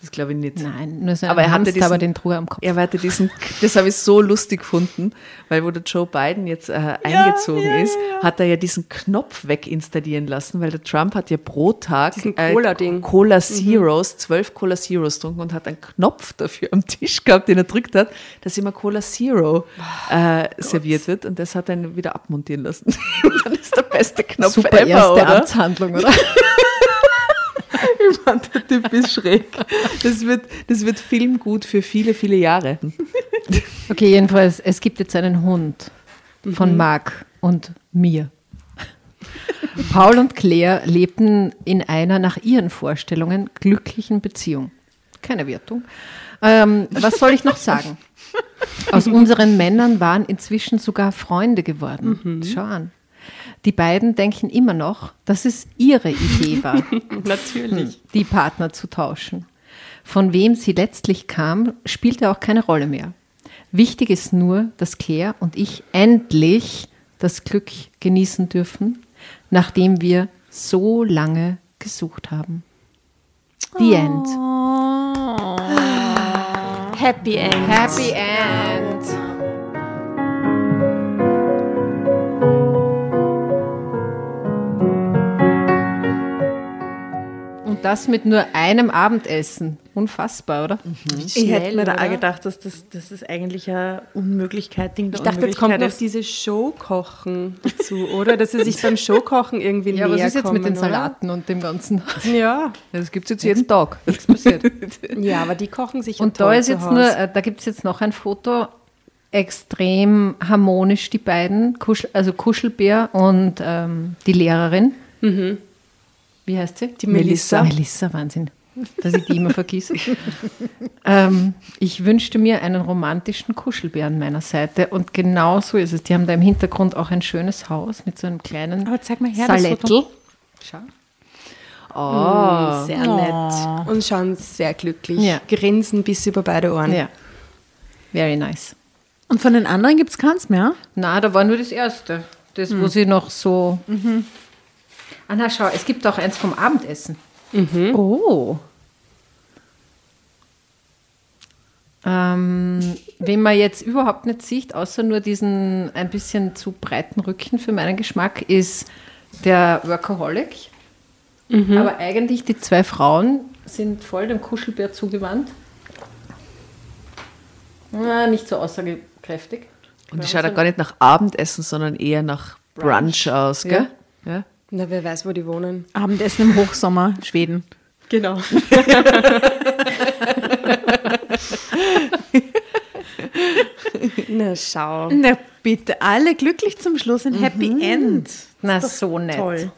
Das glaube ich nicht. Nein, nur so ein Aber er hatte diesen- aber den trug er am Kopf. Er hatte diesen, das habe ich so lustig gefunden, weil wo der Joe Biden jetzt äh, eingezogen ist, hat er ja diesen Knopf weginstallieren lassen, weil der Trump hat ja pro Tag Diesen Cola-Ding. Cola Zeros, zwölf Cola Zeros getrunken und hat einen Knopf dafür am Tisch gehabt, den er drückt hat, dass immer Cola Zero äh, serviert wird und das hat er ihn wieder abmontieren lassen. und dann ist der beste Knopf Super ever, erste oder? Amtshandlung, oder? Ich fand, der Typ ist schräg. Das wird, das wird filmgut für viele, viele Jahre. Okay, jedenfalls, es gibt jetzt einen Hund von Marc und mir. Paul und Claire lebten in einer nach ihren Vorstellungen glücklichen Beziehung. Keine Wertung. Ähm, was soll ich noch sagen? Aus unseren Männern waren inzwischen sogar Freunde geworden. Schau an. Die beiden denken immer noch, dass es ihre Idee war, Natürlich. die Partner zu tauschen. Von wem sie letztlich kam, spielte auch keine Rolle mehr. Wichtig ist nur, dass Claire und ich endlich das Glück genießen dürfen, nachdem wir so lange gesucht haben. The End. Happy End. Happy End. Und das mit nur einem Abendessen. Unfassbar, oder? ich hätte mir da auch gedacht, dass das, das ist eigentlich eine Unmöglichkeit, Ding der Ich dachte, jetzt kommt noch ist. diese Showkochen dazu, oder? Dass sie sich beim Showkochen irgendwie Ja, näher was ist jetzt kommen, mit den oder? Salaten und dem Ganzen? Ja. Das gibt es jetzt jeden Tag. Nichts passiert. ja, aber die kochen sich Und da ist zu jetzt nur, äh, da gibt es jetzt noch ein Foto, extrem harmonisch, die beiden, Kuschel, also Kuschelbär und ähm, die Lehrerin. Wie heißt sie? Die Melissa. Melissa, Wahnsinn, dass ich die immer vergesse. ähm, ich wünschte mir einen romantischen Kuschelbär an meiner Seite und genau so ist es. Die haben da im Hintergrund auch ein schönes Haus mit so einem kleinen Aber zeig mal her. Foto. Schau. Oh. Sehr nett. Und schauen sehr glücklich. Ja. Grinsen bis über beide Ohren. Ja, very nice. Und von den anderen gibt es keins mehr? Na, da war nur das erste. Das, wo sie noch so. Ah, na, schau, es gibt auch eins vom Abendessen. Oh. Ähm, wen man jetzt überhaupt nicht sieht, außer nur diesen ein bisschen zu breiten Rücken für meinen Geschmack, ist der Workaholic. Aber eigentlich die zwei Frauen sind voll dem Kuschelbär zugewandt. Na, nicht so aussagekräftig. Und die schaut ja gar nicht nach Abendessen, sondern eher nach Brunch, aus, gell? Ja. Na, wer weiß, wo die wohnen. Abendessen im Hochsommer, Schweden. Genau. Na, schau. Na bitte, alle glücklich zum Schluss, ein Happy End. Na, so nett. Toll.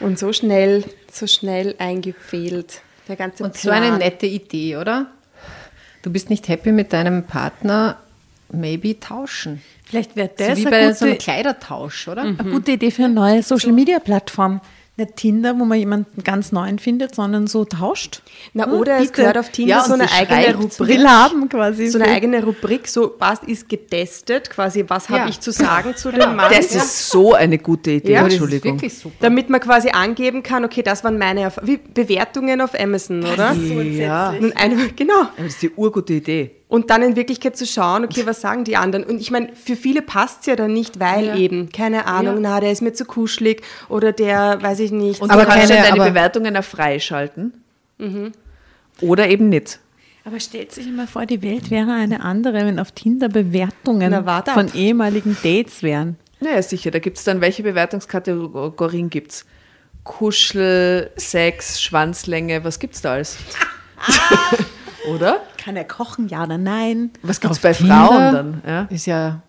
Und so schnell, so schnell eingefehlt. Der ganze Und so Plan. eine nette Idee, oder? Du bist nicht happy mit deinem Partner, maybe tauschen. Vielleicht wäre So das wie eine bei gute, so einem Kleidertausch, oder? eine gute Idee für eine neue Social-Media-Plattform. Nicht Tinder, wo man jemanden ganz neuen findet, sondern so tauscht. Na, Hm, oder es bitte. gehört auf Tinder Ja, so eine eigene Rubrik. Haben quasi. So eine eigene Rubrik, so was ist getestet, quasi was Ja. habe ich zu sagen zu dem Mann. Das ist so eine gute Idee, Ja, das ist Entschuldigung. Wirklich super. damit man quasi angeben kann, okay, das waren meine Erf wie Bewertungen auf Amazon, oder? ja, Und eine, genau. aber das ist die urgute Idee. Und dann in Wirklichkeit zu schauen, okay, was sagen die anderen? Und ich meine, für viele passt es ja dann nicht, weil eben, keine Ahnung, na, der ist mir zu kuschelig oder der, weiß ich nicht. Und Aber du kannst keine- schon deine aber- Bewertungen auch freischalten. Oder eben nicht. Aber stellt sich immer vor, die Welt wäre eine andere, wenn auf Tinder Bewertungen Na, von ehemaligen Dates wären. Naja, sicher. Da gibt es dann, welche Bewertungskategorien gibt es? Kuschel, Sex, Schwanzlänge, was gibt's da alles? Oder? Kann er kochen, ja oder nein? Was gibt's Auf bei Tinder Frauen dann? Ja? Ist ja,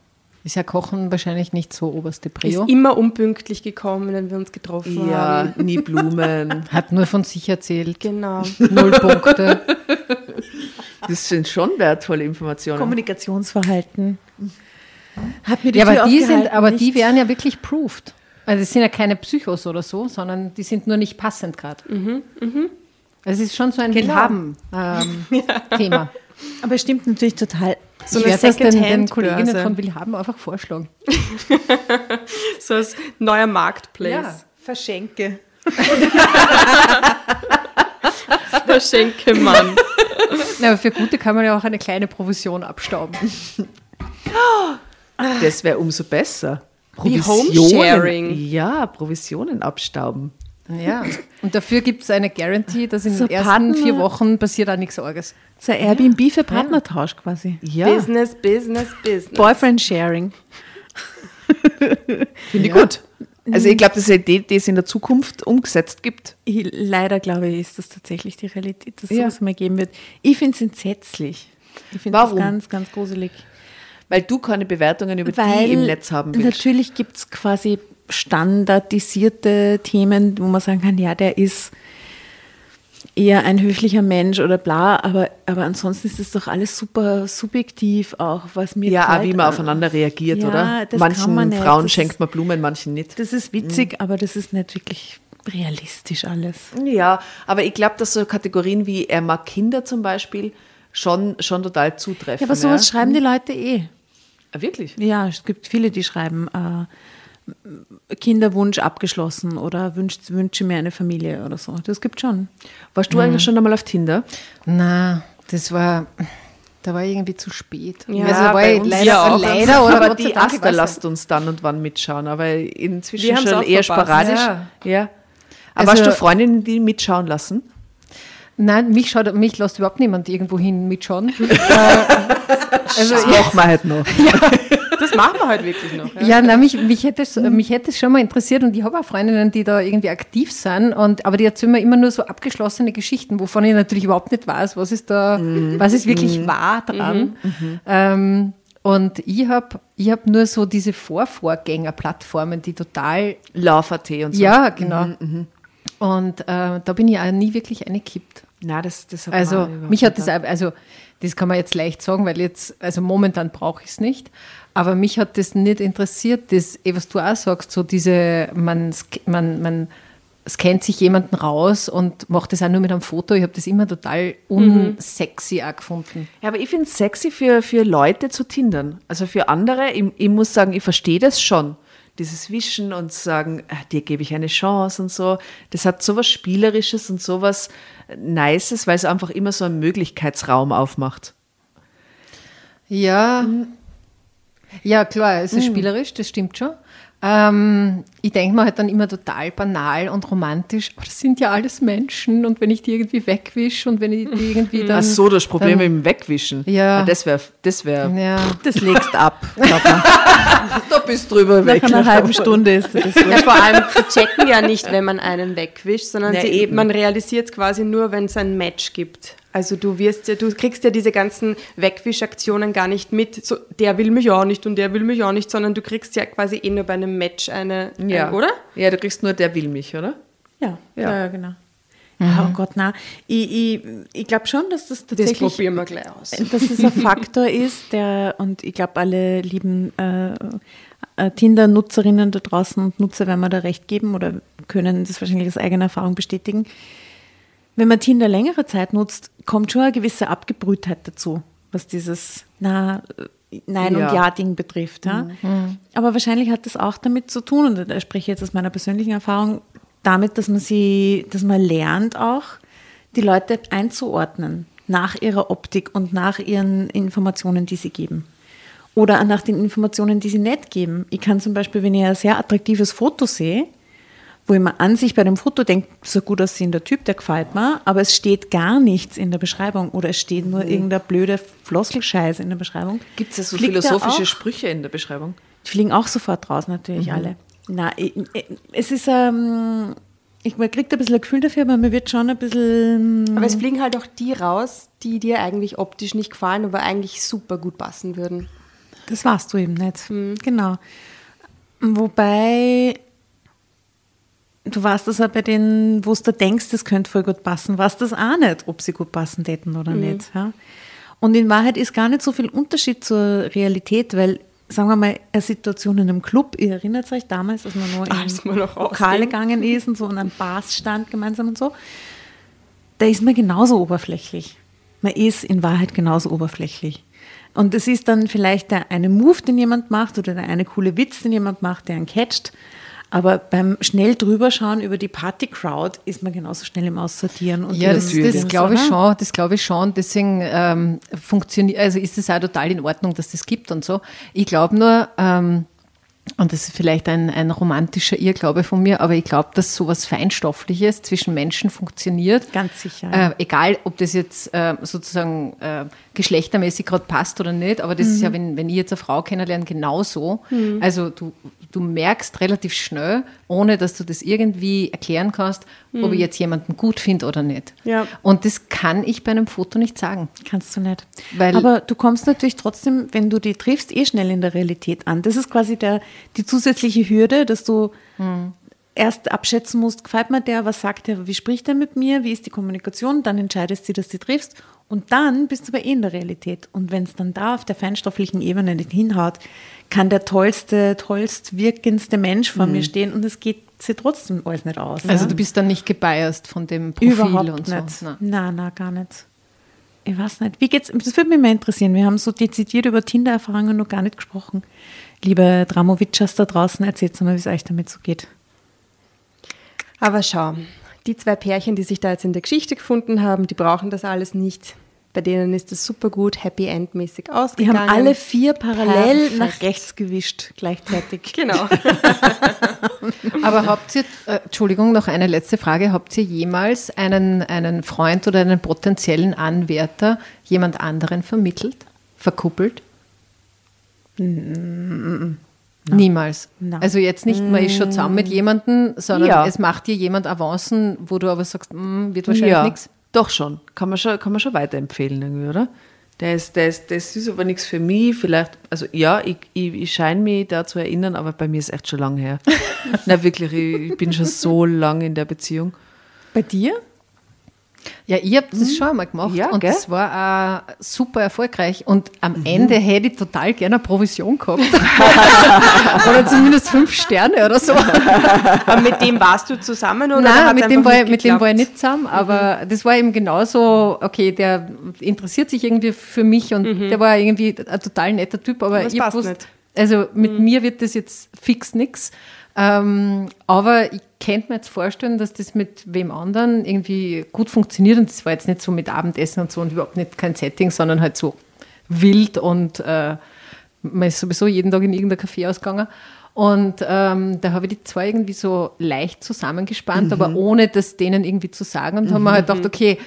ist ja Kochen wahrscheinlich nicht so oberste ist Prio. immer unpünktlich gekommen, wenn wir uns getroffen ja, haben. nie Blumen. Hat nur von sich erzählt. Genau. Null Punkte. Das sind schon wertvolle Informationen. Kommunikationsverhalten. Hat mir die Ja, Tür aber die, sind, aber nicht- die wären ja wirklich proved. Also es sind ja keine Psychos oder so, sondern die sind nur nicht passend gerade. Also es ist schon so ein Willhaben-Thema. Aber es stimmt natürlich total. So ich werde das den, den. Kolleginnen von Willhaben einfach vorschlagen. So als neuer Marketplace. Verschenke. Verschenke-Mann. Ja, aber für Gute kann man ja auch eine kleine Provision abstauben. Das wäre umso besser. Wie Provisionen- Homesharing. Ja, Provisionen abstauben. Ja. Und dafür gibt es eine Guarantee, dass in So den ersten Partner- vier Wochen passiert auch nichts Arges. So ein Airbnb für Partnertausch quasi. Ja, Business, Business, Business. Boyfriend Sharing. finde ich gut. Also ich glaube, das ist eine Idee, die es in der Zukunft umgesetzt gibt. Ich, leider glaube ich, ist das tatsächlich die Realität, dass Ja. sowas mal geben wird. Ich finde es entsetzlich. Ich finde Warum? ganz, ganz gruselig. Weil du keine Bewertungen über Weil die im Netz haben willst. natürlich gibt es quasi standardisierte Themen, wo man sagen kann, ja, der ist eher ein höflicher Mensch oder bla, aber, aber ansonsten ist das doch alles super subjektiv auch, was mir Ja, auch wie man aufeinander reagiert, Ja, oder? Manchen man. Frauen Das schenkt man Blumen, manchen nicht. Das ist witzig, aber das ist nicht wirklich realistisch alles. Ja, aber ich glaube, dass so Kategorien wie er mag Kinder zum Beispiel schon, schon total zutreffen. Ja, aber sowas schreiben die Leute eh. Ah, Wirklich? Ja, es gibt viele, die schreiben, äh, Kinderwunsch abgeschlossen oder wünscht, wünsche mir eine Familie oder so. Das gibt schon. Warst du eigentlich schon einmal auf Tinder? Na, das war, da war ich irgendwie zu spät. Ja, also war ich leider, ja leider oder aber die weiß lasst uns dann und wann mitschauen, aber inzwischen schon eher verpasst. sporadisch. Ja. Ja. Aber Also- hast du Freundinnen, die mitschauen lassen? Nein, mich, schaut, mich lässt überhaupt niemand irgendwo hin mitschauen. äh, also, Das machen wir halt noch. Das machen wir halt wirklich noch. Ja, na, mich, mich, hätte es, mich hätte es schon mal interessiert und ich habe auch Freundinnen, die da irgendwie aktiv sind, und, aber die erzählen mir immer nur so abgeschlossene Geschichten, wovon ich natürlich überhaupt nicht weiß, was ist da, was ist wirklich wahr dran. Ähm, und ich habe ich hab nur so diese Vorvorgänger-Plattformen, die total, Love.at und so. ja, genau. Und äh, da bin ich auch nie wirklich eingekippt. Nein, das, das Also mich hat das, also das kann man jetzt leicht sagen, weil jetzt, also momentan brauche ich es nicht, aber mich hat das nicht interessiert, das, eh, was du auch sagst, so diese, man, man, man scannt sich jemanden raus und macht das auch nur mit einem Foto. Ich habe das immer total unsexy auch gefunden. Ja, aber ich finde es sexy für, für Leute zu tindern. Also für andere, ich, ich muss sagen, ich verstehe das schon. Dieses Wischen und sagen, ah, dir gebe ich eine Chance und so. Das hat sowas Spielerisches und sowas Nices, weil es einfach immer so einen Möglichkeitsraum aufmacht. Ja, ja klar, es ist spielerisch, das stimmt schon. Ähm, ich denke mir halt dann immer total banal und romantisch, aber das sind ja alles Menschen und wenn ich die irgendwie wegwische und wenn ich die irgendwie dann... Ach so, das Problem dann, mit dem Wegwischen. Ja. Das wäre, das wäre, Ja, Das legst ab, da bist du drüber weg. Nach einer halben Stunde ist das Ja, vor allem, sie checken ja nicht, wenn man einen wegwischt, sondern Ja, sie, eben. man realisiert es quasi nur, wenn es ein Match gibt. Also du wirst ja, du kriegst ja diese ganzen Wegwischaktionen gar nicht mit, so der will mich auch nicht und der will mich auch nicht, sondern du kriegst ja quasi eh nur bei einem Match eine, Ja. ein, oder? Ja, du kriegst nur, der will mich, oder? Ja, Ja. ja, ja genau. Ja, oh Gott, na. Ich, ich, ich glaube schon, dass das Das tatsächlich probieren wir gleich aus. dass es ein Faktor ist, der, und ich glaube, alle lieben äh, äh, Tinder-Nutzerinnen da draußen und Nutzer werden mir da recht geben oder können das wahrscheinlich aus eigener Erfahrung bestätigen. Wenn man Tinder längere Zeit nutzt, kommt schon eine gewisse Abgebrühtheit dazu, was dieses Na, Nein- Ja. und Ja-Ding betrifft. Ja? Aber wahrscheinlich hat das auch damit zu tun, und da spreche ich jetzt aus meiner persönlichen Erfahrung, damit, dass man sie, dass man lernt auch, die Leute einzuordnen nach ihrer Optik und nach ihren Informationen, die sie geben. Oder nach den Informationen, die sie nicht geben. Ich kann zum Beispiel, wenn ich ein sehr attraktives Foto sehe, wo ich mir an sich bei dem Foto denke, so gut aussehender Typ, der gefällt mir, aber es steht gar nichts in der Beschreibung oder es steht nur irgendeine blöde Floskelscheiße in der Beschreibung. Gibt es ja so Fliegt philosophische? Sprüche in der Beschreibung? Die fliegen auch sofort raus, natürlich alle. Na, ich, ich, es ist, ähm, ich, man kriegt ein bisschen ein Gefühl dafür, aber mir wird schon ein bisschen, Aber es fliegen halt auch die raus, die dir eigentlich optisch nicht gefallen, aber eigentlich super gut passen würden. das warst du eben nicht. Genau. Wobei, du warst das auch bei denen, wo du denkst, das könnte voll gut passen, warst das auch nicht, ob sie gut passen täten oder nicht. Ja? Und in Wahrheit ist gar nicht so viel Unterschied zur Realität, weil, sagen wir mal, eine Situation in einem Club, ihr erinnert euch damals, als man noch Als in man Lokale gegangen ist und so und am Bars stand gemeinsam und so, da ist man genauso oberflächlich. Man ist in Wahrheit genauso oberflächlich. Und es ist dann vielleicht der eine Move, den jemand macht oder der eine coole Witz, den jemand macht, der einen catcht. Aber beim schnell drüberschauen über die Party-Crowd ist man genauso schnell im Aussortieren. Und Ja, das, das glaube ich schon, das glaube ich schon. Deswegen ähm, funktioniert, also ist es auch total in Ordnung, dass das gibt und so. Ich glaube nur, ähm, und das ist vielleicht ein, ein romantischer Irrglaube von mir, aber ich glaube, dass sowas Feinstoffliches zwischen Menschen funktioniert. Ganz sicher, ja. Äh, egal, ob das jetzt äh, sozusagen äh, geschlechtermäßig gerade passt oder nicht, aber das ist Mhm. ja, wenn, wenn ich jetzt eine Frau kennenlerne, genauso. Also du, du merkst relativ schnell, ohne dass du das irgendwie erklären kannst, ob ich jetzt jemanden gut finde oder nicht. Ja. Und das kann ich bei einem Foto nicht sagen. Kannst du nicht. Weil- Aber du kommst natürlich trotzdem, wenn du die triffst, eh schnell in der Realität an. Das ist quasi der, die zusätzliche Hürde, dass du erst abschätzen musst, gefällt mir der, was sagt er, wie spricht er mit mir, wie ist die Kommunikation, dann entscheidest du, dass du triffst und dann bist du aber eh in der Realität. Und wenn es dann da auf der feinstofflichen Ebene nicht hinhaut, kann der tollste, tollst wirkendste Mensch vor mir stehen und es geht sie trotzdem alles nicht aus. Also ja? du bist dann nicht gebiased von dem Profil Überhaupt und so. nicht. Nein. Nein, nein, gar nicht. Ich weiß nicht. Wie geht's? Das würde mich mal interessieren. Wir haben so dezidiert über Tinder-Erfahrungen noch gar nicht gesprochen. Liebe Dramovitschers da draußen, erzählt mal, wie es euch damit so geht. Aber schau, die zwei Pärchen, die sich da jetzt in der Geschichte gefunden haben, die brauchen das alles nicht. Bei denen ist das super gut, Happy End-mäßig Die ausgegangen. haben alle vier parallel Perfekt. nach rechts gewischt, gleichzeitig. Genau. Aber habt ihr, äh, Entschuldigung, noch eine letzte Frage. Habt ihr jemals einen, einen Freund oder einen potenziellen Anwärter jemand anderen vermittelt, verkuppelt? Niemals. Nein. Also jetzt nicht, man ist schon zusammen mit jemandem, sondern Ja. es macht dir jemand Avancen, wo du aber sagst, "Mm, wird wahrscheinlich ja, nichts. Doch schon. Kann man schon, kann man schon weiterempfehlen irgendwie, oder? Der ist, der ist, das ist aber nichts für mich. Vielleicht, also ja, ich, ich, ich scheine mich da zu erinnern, aber bei mir ist echt schon lange her. Na wirklich, ich, ich bin schon so lange in der Beziehung. Bei dir? Ja, ich habe das schon einmal gemacht Mhm. Ja, und gell? das war auch super erfolgreich. Und am Ende hätte ich total gerne eine Provision gehabt. oder zumindest fünf Sterne oder so. Aber mit dem warst du zusammen oder Nein, mit dem, war ich, nicht mit dem war ich nicht zusammen, aber das war eben genauso, okay, der interessiert sich irgendwie für mich und der war irgendwie ein total netter Typ, aber Aber es ich passt nicht. also mit mir wird das jetzt fix nix. Ähm, aber ich könnte mir jetzt vorstellen, dass das mit wem anderen irgendwie gut funktioniert und das war jetzt nicht so mit Abendessen und so und überhaupt nicht kein Setting, sondern halt so wild und äh, man ist sowieso jeden Tag in irgendein Café ausgegangen. Und ähm, da habe ich die zwei irgendwie so leicht zusammengespannt, aber ohne das denen irgendwie zu sagen. Und haben wir halt gedacht, okay,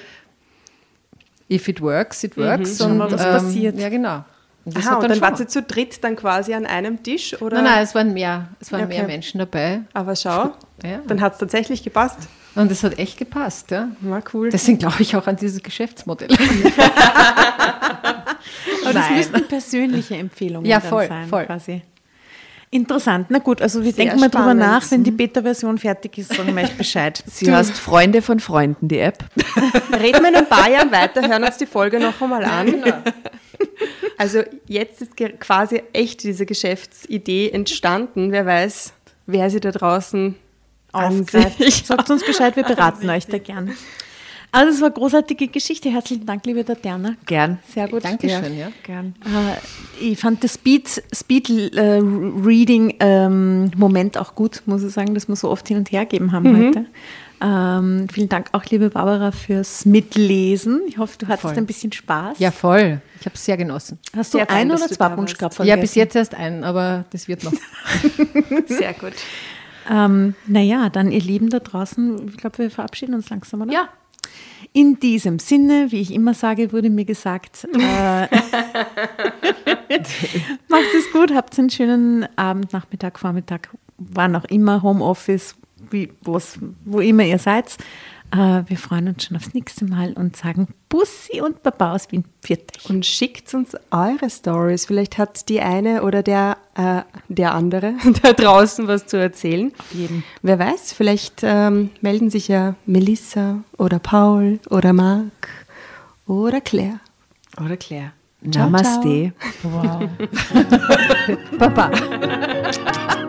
if it works, it works. Schauen wir, und, was ähm, passiert. Ja, genau. Das Aha, und dann schon- wart ihr zu dritt dann quasi an einem Tisch? Oder? Nein, nein, es waren mehr, es waren Okay. mehr Menschen dabei. Aber schau, Ja. dann hat es tatsächlich gepasst. Und es hat echt gepasst, ja. War cool. Deswegen glaube ich auch an dieses Geschäftsmodell. Aber das müssten persönliche Empfehlungen Ja, dann voll, sein, voll. quasi. Interessant. Na gut, also wir Sehr denken mal drüber nach. Wenn die Beta-Version fertig ist, sagen wir euch Bescheid. Sie heißt Freunde von Freunden, die App. Reden wir in ein paar Jahren weiter, hören uns die Folge noch einmal an. Also jetzt ist quasi echt diese Geschäftsidee entstanden. Wer weiß, wer sie da draußen Aufgreift. Sagt uns Bescheid, wir beraten euch da gern. Also es war eine großartige Geschichte. Herzlichen Dank, liebe Tatjana. Gern. Sehr gut. Dankeschön, ja. Gern. Äh, ich fand das Speed, Speed äh, Reading ähm, Moment auch gut, muss ich sagen, dass wir so oft hin und her gegeben haben Mhm. heute. Ähm, vielen Dank auch, liebe Barbara, fürs Mitlesen. Ich hoffe, du hattest Voll. ein bisschen Spaß. Ja, voll. Ich habe es sehr genossen. Hast du Sehr fein, ein oder du zwei Wunschkrapfen Ja, bis jetzt erst einen, aber das wird noch. Sehr gut. Ähm, naja, dann ihr Lieben da draußen, ich glaube, wir verabschieden uns langsam, oder? Ja. In diesem Sinne, wie ich immer sage, wurde mir gesagt, äh, macht es gut, habt einen schönen Abend, Nachmittag, Vormittag, wann auch immer, Homeoffice, wie, wo immer ihr seid. Äh, wir freuen uns schon aufs nächste Mal und sagen Bussi und Baba aus Wien. Pfiat. Und schickt uns eure Stories. Vielleicht hat die eine oder der, äh, der andere da draußen was zu erzählen. Auf jeden. Wer weiß, vielleicht ähm, melden sich ja Melissa oder Paul oder Marc oder Claire. Oder Claire. Namaste. Baba.